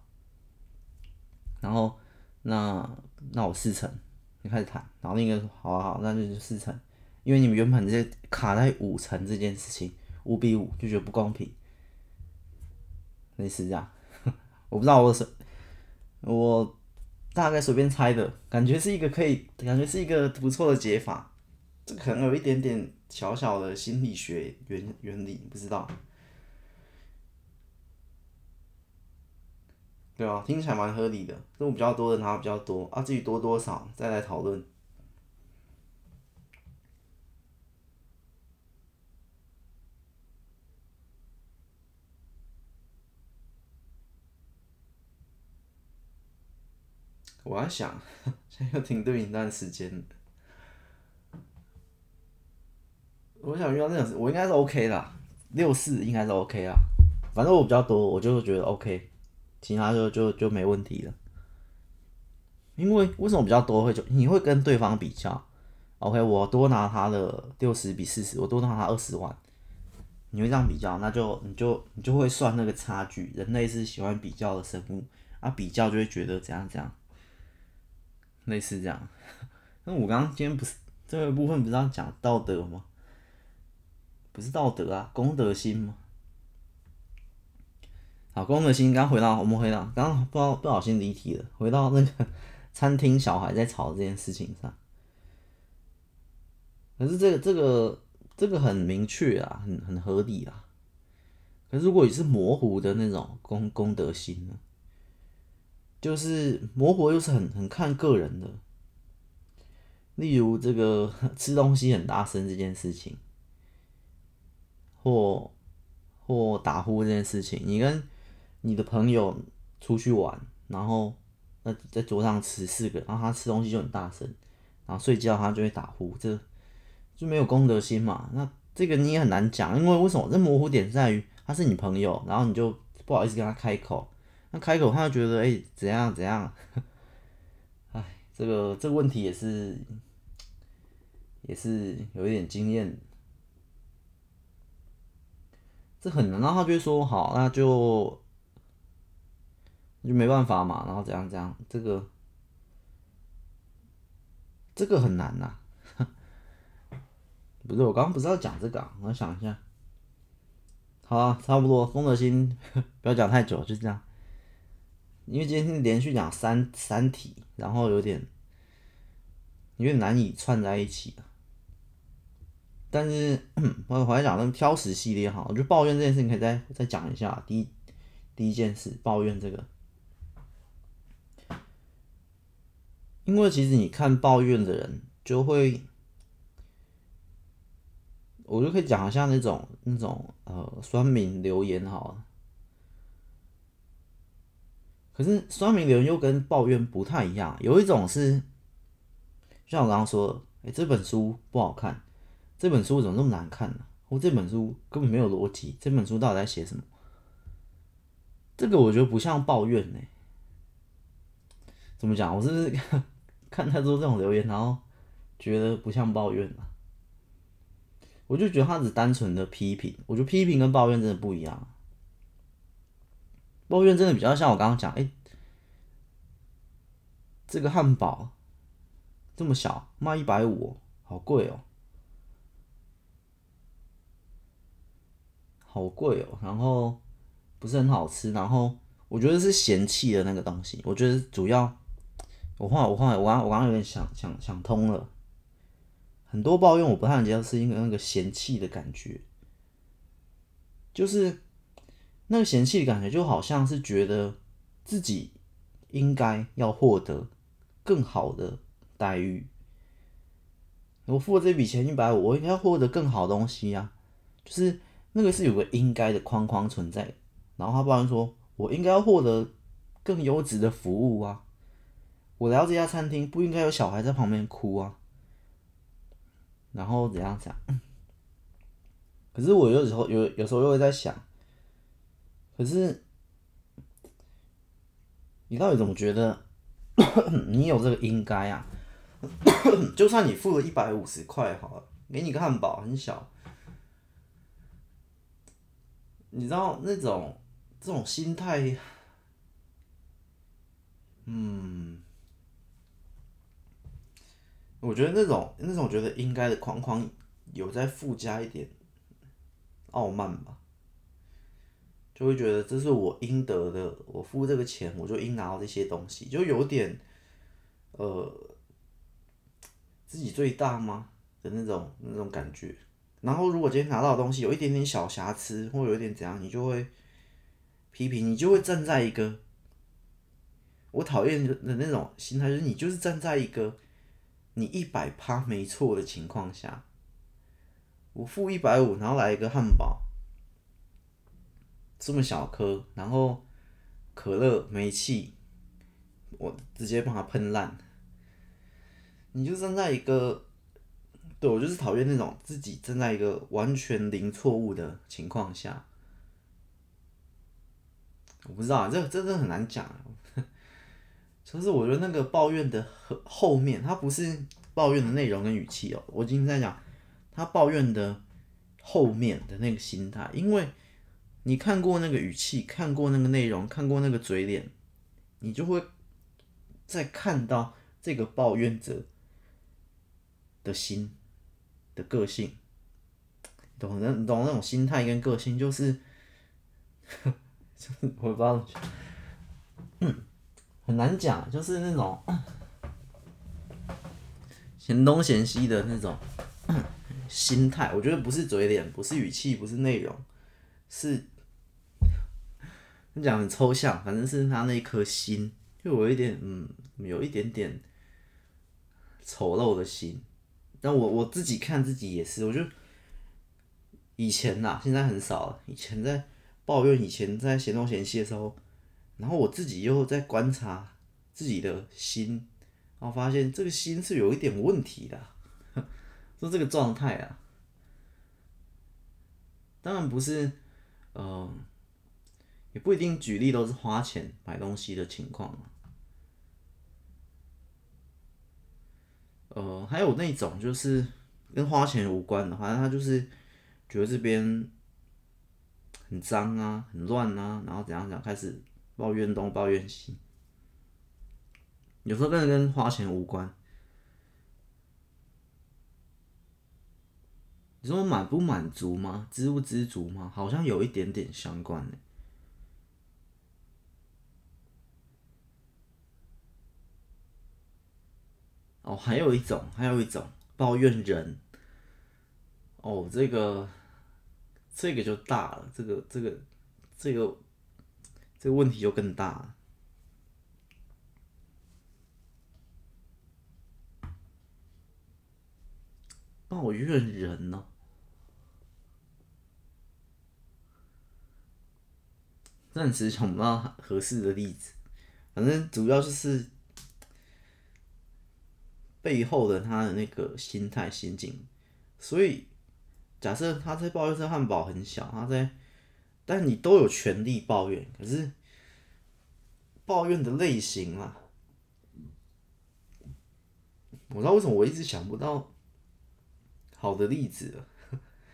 然后那那我四成，你开始谈，然后另一个说好啊好，那就是四成，因为你们原本这卡在五成这件事情，五比五就觉得不公平，类似这样，我不知道我是我大概随便猜的，感觉是一个可以，感觉是一个不错的解法。这可能有一点点小小的心理学原原理，不知道，对啊，听起来蛮合理的。做比较多的拿比较多，啊，至于多多少再来讨论。我在想，现在又停顿一段时间。我想遇到那种，我应该是 OK 的，六四应该是 OK 啦。反正我比较多，我就觉得 OK，其他就就就没问题了。因为为什么比较多会就你会跟对方比较？OK，我多拿他的六十比四十，我多拿他二十万，你会这样比较，那就你就你就会算那个差距。人类是喜欢比较的生物，啊，比较就会觉得怎样怎样，类似这样。那我刚刚今天不是这个部分不是要讲道德吗？不是道德啊，公德心吗？好，公德心。刚回到我们回到刚刚不不小心离题了，回到那个 餐厅小孩在吵这件事情上。可是这个这个这个很明确啊，很很合理啊。可是如果你是模糊的那种公公德心呢？就是模糊又是很很看个人的。例如这个 吃东西很大声这件事情，或或打呼这件事情，你跟你的朋友出去玩，然后那在桌上吃四个，然后他吃东西就很大声，然后睡觉他就会打呼，这就没有公德心嘛？那这个你也很难讲，因为为什么？这模糊点在于他是你朋友，然后你就不好意思跟他开口，那开口他就觉得哎、怎样怎样，哎，这个这个问题也是也是有一点经验，这很难，然后他就会说好，那就。就没办法嘛，然后怎样怎样，这个这个很难呐、不是，我刚刚不是要讲这个、我想一下。好啊，差不多，公德心 不要讲太久，就这样。因为今天连续讲三三题，然后有点有点难以串在一起。但是 我我还讲那个挑食系列哈，我觉得抱怨这件事情可以再再讲一下。第一第一件事，抱怨这个。因为其实你看抱怨的人，就会，我就可以讲一下那种那种呃酸民留言好了。可是酸民留言又跟抱怨不太一样，有一种是，像我刚刚说，哎、这本书不好看，这本书怎么那么难看呢、啊？或这本书根本没有逻辑，这本书到底在写什么？这个我觉得不像抱怨呢、怎么讲？我是？看太多这种留言，然后觉得不像抱怨啊，我就觉得他只单纯的批评。我觉得批评跟抱怨真的不一样，抱怨真的比较像我刚刚讲，哎，这个汉堡这么小，卖一百五，好贵哦，好贵哦，然后不是很好吃，然后我觉得是嫌弃的那个东西，我觉得主要。我后来，我后来，我刚，我刚有点想想想通了。很多抱怨我不太能接受，是因为那个嫌弃的感觉，就是那个嫌弃的感觉，就好像是觉得自己应该要获得更好的待遇。我付了这笔钱一百五，我应该获得更好东西呀。就是那个是有个应该的框框存在，然后他抱怨说，我应该要获得更优质的服务啊。我来到这家餐厅不应该有小孩在旁边哭啊，然后怎样讲？可是我有时候有有时候又会在想，可是你到底怎么觉得 你有这个应该啊？就算你付了一百五十块好了，给你个汉堡很小，你知道那种这种心态，嗯。我觉得那种那种觉得应该的框框有在附加一点傲慢吧，就会觉得这是我应得的，我付这个钱我就应拿到这些东西，就有点呃自己最大吗的那种那种感觉。然后如果今天拿到的东西有一点点小瑕疵，或有一点怎样，你就会批评，你就会站在一个我讨厌的那种心态，就是你就是站在一个。你一百趴没错的情况下，我付一百五，然后来一个汉堡，这么小颗，然后可乐煤气，我直接把它喷烂。你就站在一个对，我就是讨厌那种自己站在一个完全零错误的情况下。我不知道啊，这真的很难讲啊。就是我觉得那个抱怨的后后面，他不是抱怨的内容跟语气哦，我今天在讲他抱怨的后面的那个心态，因为你看过那个语气，看过那个内容，看过那个嘴脸，你就会再看到这个抱怨者的心的个性，懂那懂那种心态跟个性，就是，我不知道，嗯。很难讲，就是那种嫌东嫌西的那种心态。我觉得不是嘴脸，不是语气，不是内容，是你讲很抽象，反正是他那一颗心，就有一点嗯，有一点点丑陋的心。但我我自己看自己也是，我就以前呐，现在很少。以前在抱怨，以前在嫌东嫌西的时候。然后我自己又在观察自己的心，然后发现这个心是有一点问题的，说这个状态啊，当然不是，呃，也不一定举例都是花钱买东西的情况，呃，还有那种就是跟花钱无关的，好像他就是觉得这边很脏啊，很乱啊，然后怎样怎样开始。抱怨东抱怨西，有时候真的跟花钱无关。你说满不满足吗？知不知足吗？好像有一点点相关呢。哦，还有一种，还有一种抱怨人。哦，这个，这个就大了，这个，这个，这个。这个问题就更大了。抱怨人呢？暂时想不到合适的例子。反正主要就是背后的他的那个心态心境。所以，假设他在抱怨这汉堡很小，他在。但你都有权利抱怨，可是抱怨的类型啊，我知道为什么我一直想不到好的例子，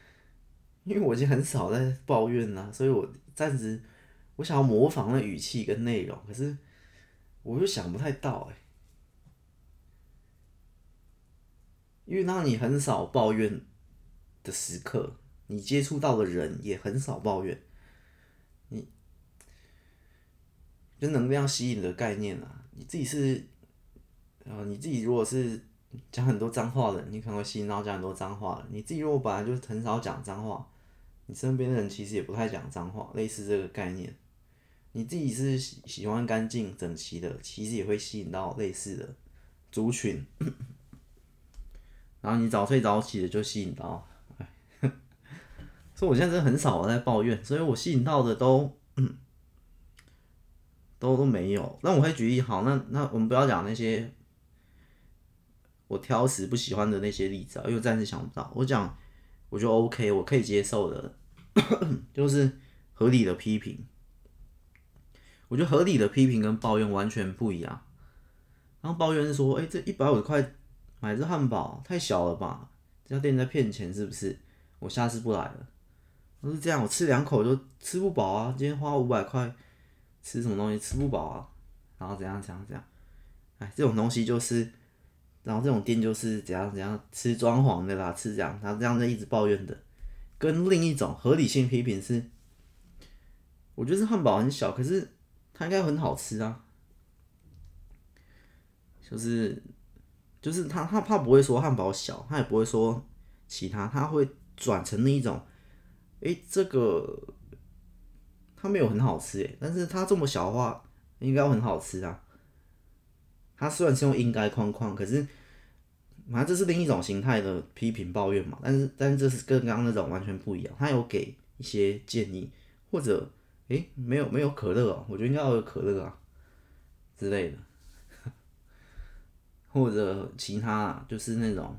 因为我已经很少在抱怨了，所以我暂时我想要模仿那语气跟内容，可是我又想不太到哎，因为当你很少抱怨的时刻，你接触到的人也很少抱怨。你，就能量吸引的概念啊，你自己是，呃，你自己如果是讲很多脏话的，你可能会吸引到讲很多脏话的。你自己如果本来就很少讲脏话，你身边的人其实也不太讲脏话，类似这个概念。你自己是喜喜欢干净整齐的，其实也会吸引到类似的族群。然后你早睡早起的就吸引到。所以我现在真的很少在抱怨，所以我吸引到的都，都都没有。那我会举例，好，那那我们不要讲那些我挑食不喜欢的那些例子啊，因为暂时想不到。我讲，我觉得 OK，我可以接受的，就是合理的批评。我觉得合理的批评跟抱怨完全不一样。然后抱怨是说，哎、这一百五十块买这汉堡太小了吧？这家店在骗钱是不是？我下次不来了。都是这样，我吃两口就吃不饱啊！今天花五百块吃什么东西吃不饱啊？然后怎样怎样怎样？哎，这种东西就是，然后这种店就是怎样怎样吃装潢的啦，吃这样，他这样在一直抱怨的。跟另一种合理性批评是，我觉得这汉堡很小，可是它应该很好吃啊。就是就是他他他不会说汉堡小，他也不会说其他，他会转成那一种。诶、这个它没有很好吃诶，但是它这么小的话，应该很好吃啊。他虽然是用应该框框，可是，反正这是另一种形态的批评抱怨嘛。但是，但是这是跟刚刚那种完全不一样。他有给一些建议，或者，诶、没有没有可乐哦，我觉得应该要有可乐啊之类的，或者其他就是那种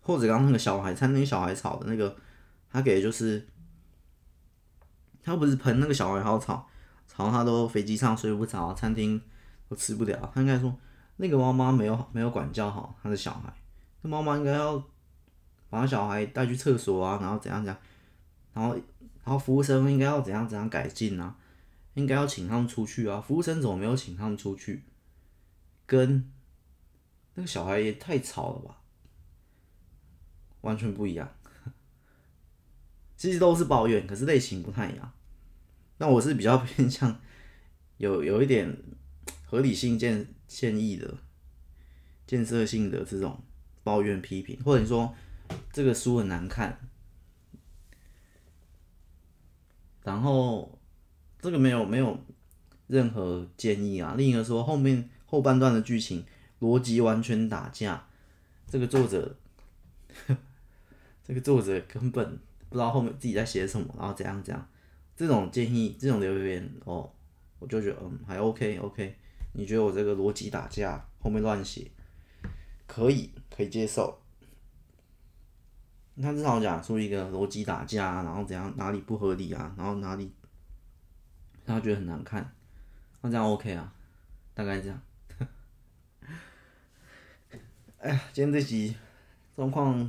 或者刚刚那个小孩餐厅小孩吵的那个他给就是他不是喷那个小孩好吵吵到他都飞机上睡不着餐厅都吃不了。他应该说那个妈妈没有没有管教好他的小孩那妈妈应该要把小孩带去厕所啊然后怎样怎样然后然后服务生应该要怎样怎样改进啊，应该要请他们出去啊，服务生怎么没有请他们出去？跟那个小孩也太吵了吧，完全不一样。其实都是抱怨，可是类型不太一样。那我是比较 偏向有有一点合理性建建议的、建设性的这种抱怨批评，或者说这个书很难看，然后这个没有没有任何建议啊。另一个说后面。后半段的剧情逻辑完全打架，这个作者，这个作者根本不知道后面自己在写什么，然后怎样怎样，这种建议，这种留言哦，我就觉得嗯还 OK OK，你觉得我这个逻辑打架，后面乱写，可以可以接受。他至少讲出一个逻辑打架，然后怎样哪里不合理啊，然后哪里他觉得很难看，那这样 OK 啊，大概这样。哎呀，今天这集状况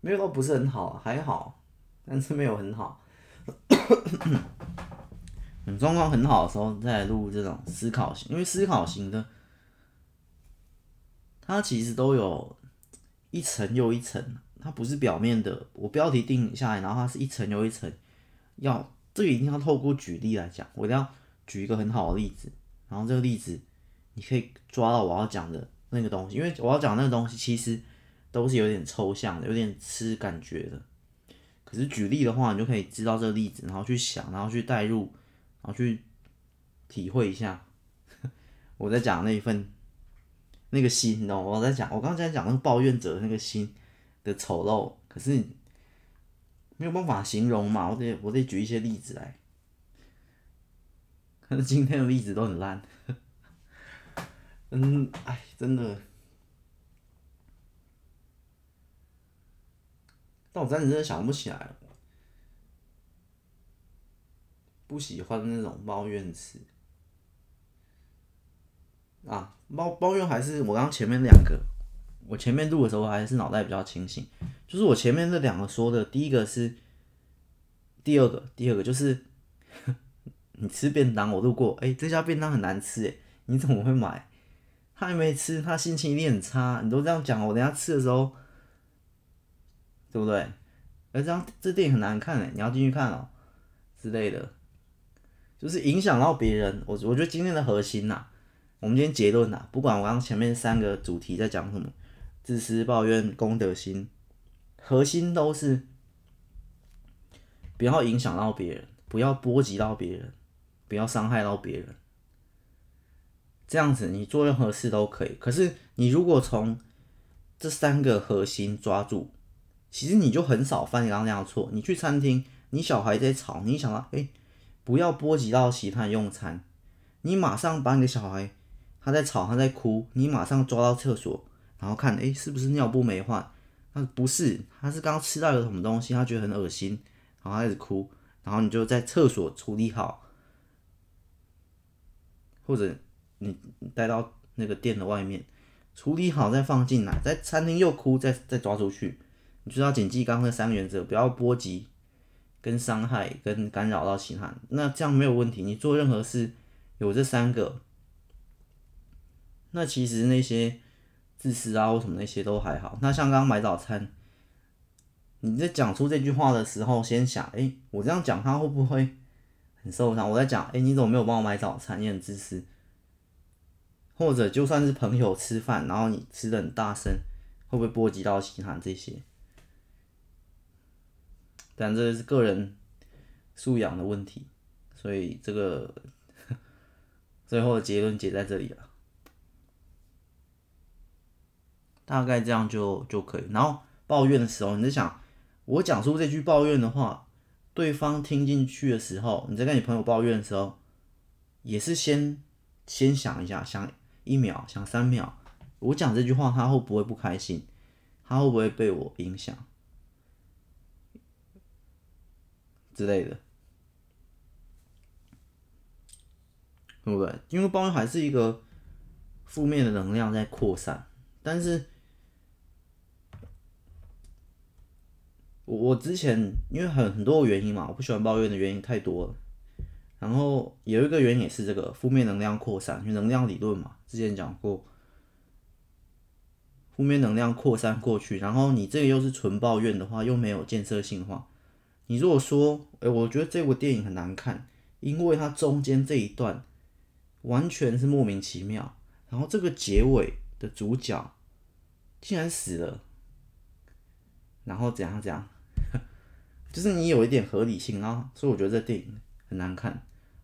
没有说不是很好，还好，但是没有很好。嗯，状况很好的时候再录这种思考型，因为思考型的，它其实都有一层又一层，它不是表面的。我标题定下来，然后它是一层又一层，要这个一定要透过举例来讲。我一定要举一个很好的例子，然后这个例子。你可以抓到我要讲的那个东西，因为我要讲那个东西其实都是有点抽象的，有点吃感觉的。可是举例的话，你就可以知道这个例子，然后去想，然后去带入，然后去体会一下 我在讲那一份那个心，你知道吗？我在讲，我刚才在讲那个抱怨者的那个心的丑陋，可是没有办法形容嘛，我得我得举一些例子来。可是今天的例子都很烂。嗯，哎，真的，但我暂时真的想不起来了。不喜欢那种抱怨词啊，抱抱怨还是我刚前面两个，我前面录的时候还是脑袋比较清醒，就是我前面这两个说的，第一个是，第二个，第二个就是，你吃便当，我路过，哎、这家便当很难吃，哎，你怎么会买？他还没吃，他心情一定很差。你都这样讲，我等下吃的时候，对不对？而这样这电影很难看哎，你要进去看哦之类的，就是影响到别人。我我觉得今天的核心呐，我们今天结论呐，不管我刚前面三个主题在讲什么，自私、抱怨、公德心，核心都是不要影响到别人，不要波及到别人，不要伤害到别人。这样子，你做任何事都可以。可是，你如果从这三个核心抓住，其实你就很少犯刚刚那样错。你去餐厅，你小孩在吵，你想到，哎，不要波及到其他用餐，你马上把你的小孩他在吵，他在哭，你马上抓到厕所，然后看，哎，是不是尿布没换？他不是，他是刚吃到有什么东西，他觉得很恶心，然后他开始哭，然后你就在厕所处理好，或者。你带到那个店的外面，处理好再放进来，在餐厅又哭，再再抓出去。你就要谨记刚刚那三个原则，不要波及、跟伤害、跟干扰到其他。那这样没有问题。你做任何事有这三个，那其实那些自私啊或什么那些都还好。那像刚买早餐，你在讲出这句话的时候，先想：哎，我这样讲他会不会很受伤？我在讲：哎，你怎么没有帮我买早餐？你很自私。或者就算是朋友吃饭，然后你吃的很大声，会不会波及到其他这些？但这是个人素养的问题，所以这个 最后的结论结在这里了。大概这样就就可以。然后抱怨的时候，你在想，我讲出这句抱怨的话，对方听进去的时候，你在跟你朋友抱怨的时候，也是先先想一下，想。一秒想三秒，我讲这句话，他会不会不开心？他会不会被我影响之类的？对不对？因为抱怨还是一个负面的能量在扩散，但是。我我之前因为很很多原因嘛，我不喜欢抱怨的原因太多了。然后有一个原因也是这个负面能量扩散，因为能量理论嘛，之前讲过，负面能量扩散过去，然后你这个又是纯抱怨的话，又没有建设性话。你如果说，哎，我觉得这部电影很难看，因为它中间这一段完全是莫名其妙，然后这个结尾的主角竟然死了，然后怎样怎样。就是你有一点合理性，然后所以我觉得这电影很难看。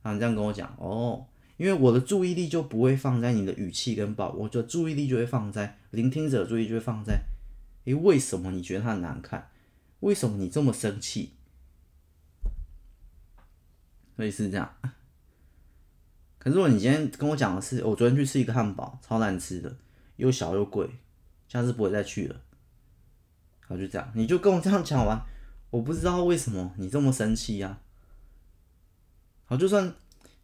然后你这样跟我讲哦，因为我的注意力就不会放在你的语气跟抱，我的注意力就会放在聆听者的注意力就会放在，诶，为什么你觉得它很难看？为什么你这么生气？类似这样。可是如果你今天跟我讲的是，我昨天去吃一个汉堡，超难吃的，又小又贵，下次不会再去了。好，就这样，你就跟我这样讲完。我不知道为什么你这么生气呀？好，就算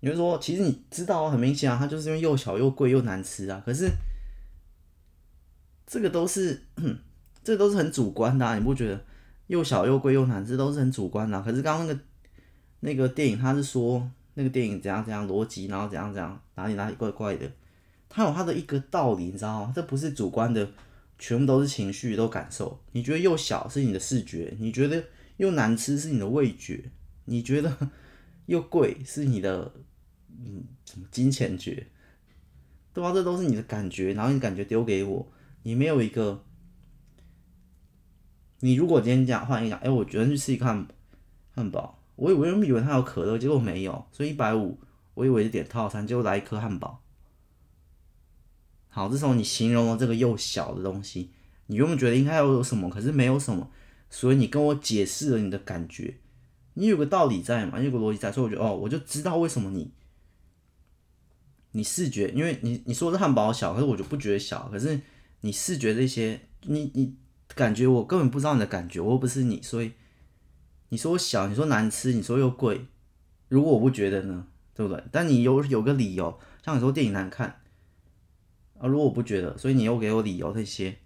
你会说，其实你知道很明显啊，它就是因为又小又贵又难吃啊。可是这个都是，这都是很主观的啊，你不觉得？又小又贵又难吃都是很主观的。可是刚刚那个那个电影，他是说那个电影怎样怎样逻辑，然后怎样怎样哪里哪里怪怪的，它有它的一个道理，你知道吗？这不是主观的。全部都是情绪，都感受。你觉得又小是你的视觉，你觉得又难吃是你的味觉，你觉得 又贵是你的嗯金钱觉，对吧？这都是你的感觉，然后你感觉丢给我，你没有一个。你如果今天讲换一讲，哎，我觉得去吃一个汉汉堡，我以为以为它有可乐，结果没有，所以一百五，我以为是点套餐，结果来一颗汉堡。好，这时候你形容了这个又小的东西，你原本觉得应该要有什么，可是没有什么，所以你跟我解释了你的感觉，你有个道理在嘛，你有个逻辑在，所以我觉得哦，我就知道为什么你，你视觉，因为你你说是汉堡小，可是我就不觉得小，可是你视觉这些，你你感觉我根本不知道你的感觉，我又不是你，所以你说我小，你说难吃，你说又贵，如果我不觉得呢，对不对？但你有有个理由，像你说电影难看。啊，如果我不觉得，所以你又给我理由这些，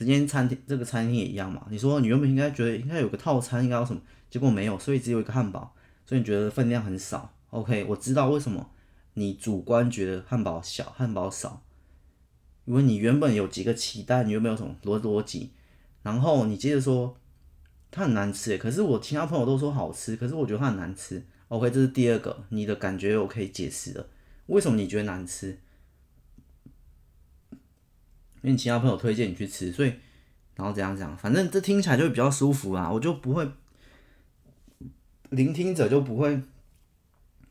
时间餐厅这个餐厅也一样嘛？你说你原本应该觉得应该有个套餐，应该有什么，结果没有，所以只有一个汉堡，所以你觉得分量很少。OK，我知道为什么你主观觉得汉堡小，汉堡少，因为你原本有几个期待，你有没有什么逻逻辑？然后你接着说它很难吃，可是我其他朋友都说好吃，可是我觉得它很难吃。OK，这是第二个，你的感觉我可以解释了，为什么你觉得难吃？因为你其他朋友推荐你去吃，所以然后怎样讲，反正这听起来就会比较舒服啦。我就不会，聆听者就不会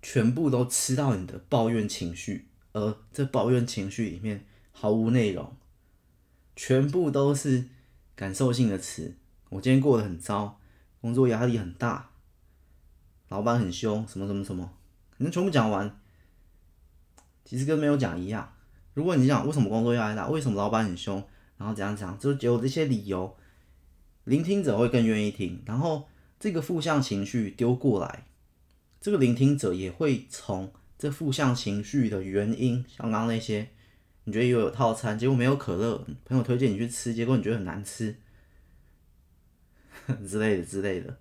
全部都吃到你的抱怨情绪，而这抱怨情绪里面毫无内容，全部都是感受性的词。我今天过得很糟，工作压力很大，老板很凶，什么什么什么，可能全部讲完，其实跟没有讲一样。如果你讲为什么工作压力大，为什么老板很凶，然后怎样怎样，就只有这些理由，聆听者会更愿意听。然后这个负向情绪丢过来，这个聆听者也会从这负向情绪的原因，像刚刚那些，你觉得又有套餐，结果没有可乐，朋友推荐你去吃，结果你觉得很难吃，之类的之类的，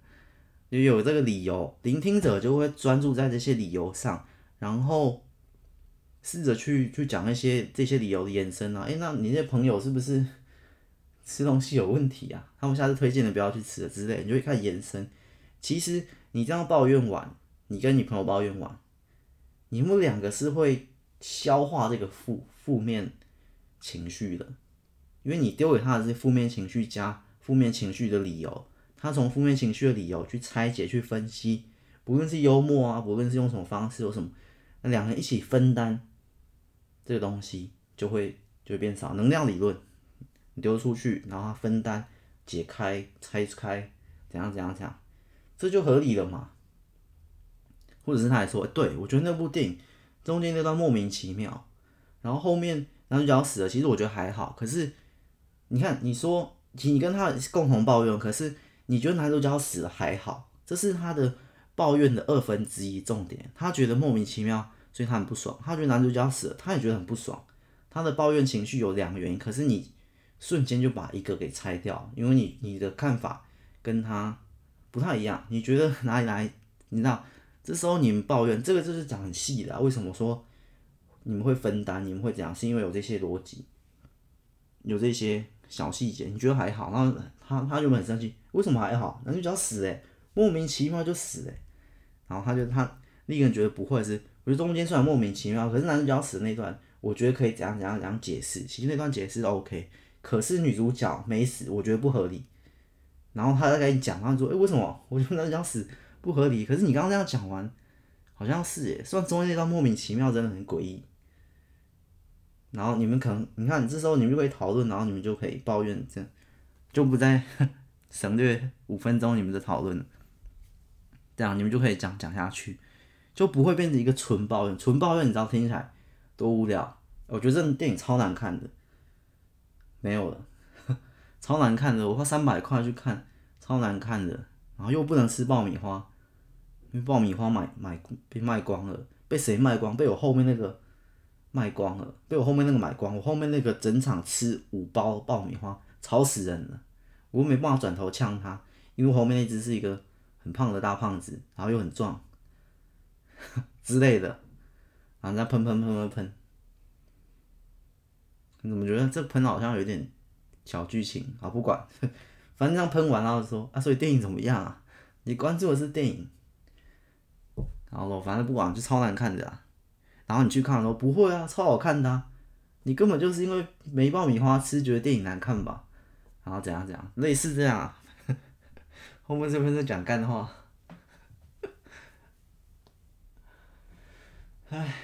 就有这个理由，聆听者就会专注在这些理由上，然后。试着去去讲一些这些理由的延伸啊，诶，那你那朋友是不是吃东西有问题啊？他们下次推荐的不要去吃了之类，你就会开始延伸。其实你这样抱怨完，你跟你朋友抱怨完，你们两个是会消化这个负负面情绪的，因为你丢给他的是负面情绪加负面情绪的理由，他从负面情绪的理由去拆解去分析，不论是幽默啊，不论是用什么方式有什么，那两个人一起分担。这个东西就会就会变少，能量理论你丢出去，然后它分担、解开、拆开，怎样怎样怎样，这就合理了嘛？或者是他还说，对，我觉得那部电影中间那段莫名其妙，然后后面男主角死了，其实我觉得还好。可是你看，你说你跟他共同抱怨，可是你觉得男主角死了还好，这是他的抱怨的二分之一重点。他觉得莫名其妙，所以他很不爽。他觉得男主角死了，他也觉得很不爽。他的抱怨情绪有两个原因，可是你瞬间就把一个给拆掉，因为你你的看法跟他不太一样。你觉得 哪里哪里？你知道？这时候你们抱怨这个就是讲很细的，为什么说你们会分担？你们会讲是因为有这些逻辑，有这些小细节，你觉得还好？然后他他就很生气，为什么还好？男主角死诶，莫名其妙就死诶。然后他就他另一个人觉得不会是，我觉得中间虽然莫名其妙，可是男主角死那段，我觉得可以怎样怎样怎样解释，其实那段解释 OK。可是女主角没死，我觉得不合理。然后他在跟你讲，他说，哎，为什么？我觉得男主角死。不合理，可是你刚刚这样讲完，好像是耶，虽然中间那段莫名其妙，真的很诡异。然后你们可能，你看，这时候你们就可以讨论，然后你们就可以抱怨，这样就不再 省略五分钟你们的讨论，这样你们就可以讲讲下去，就不会变成一个纯抱怨。纯抱怨你知道听起来多无聊，我觉得这电影超难看的，没有了，超难看的，我花三百块去看，超难看的。然后又不能吃爆米花，因为爆米花买买被卖光了，被谁卖光？被我后面那个卖光了，被我后面那个买光。我后面那个整场吃五包爆米花，吵死人了。我没办法转头呛他，因为后面那只是一个很胖的大胖子，然后又很壮 之类的，然后在喷喷喷喷喷。你怎么觉得这喷好像有点小剧情啊？不管。反正这样喷完，然后说啊，所以电影怎么样啊？你关注的是电影，然后反正不管，就超难看的啊。然后你去看的时候，不会啊，超好看的啊。你根本就是因为没爆米花吃，觉得电影难看吧？然后怎样怎样，类似这样啊。后面这边在讲干话。唉，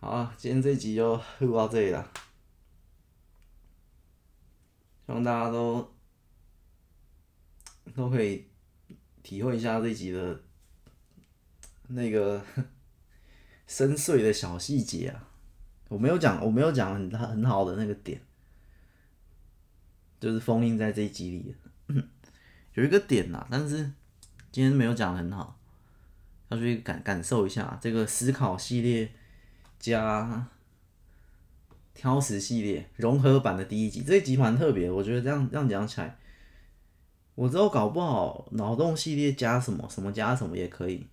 好啊，今天这集就录到这里了，希望大家都。都可以体会一下这集的那个 深邃的小细节啊！我没有讲，我没有讲很很好的那个点，就是封印在这一集里。有一个点呐，但是今天没有讲的很好，要去感感受一下这个思考系列加挑食系列融合版的第一集。这一集蛮特别，我觉得这样这样讲起来。我之后搞不好脑洞系列加什么什么加什么也可以，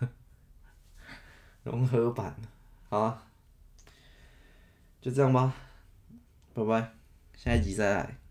融合版，好啊，就这样吧，拜拜，下一集再来。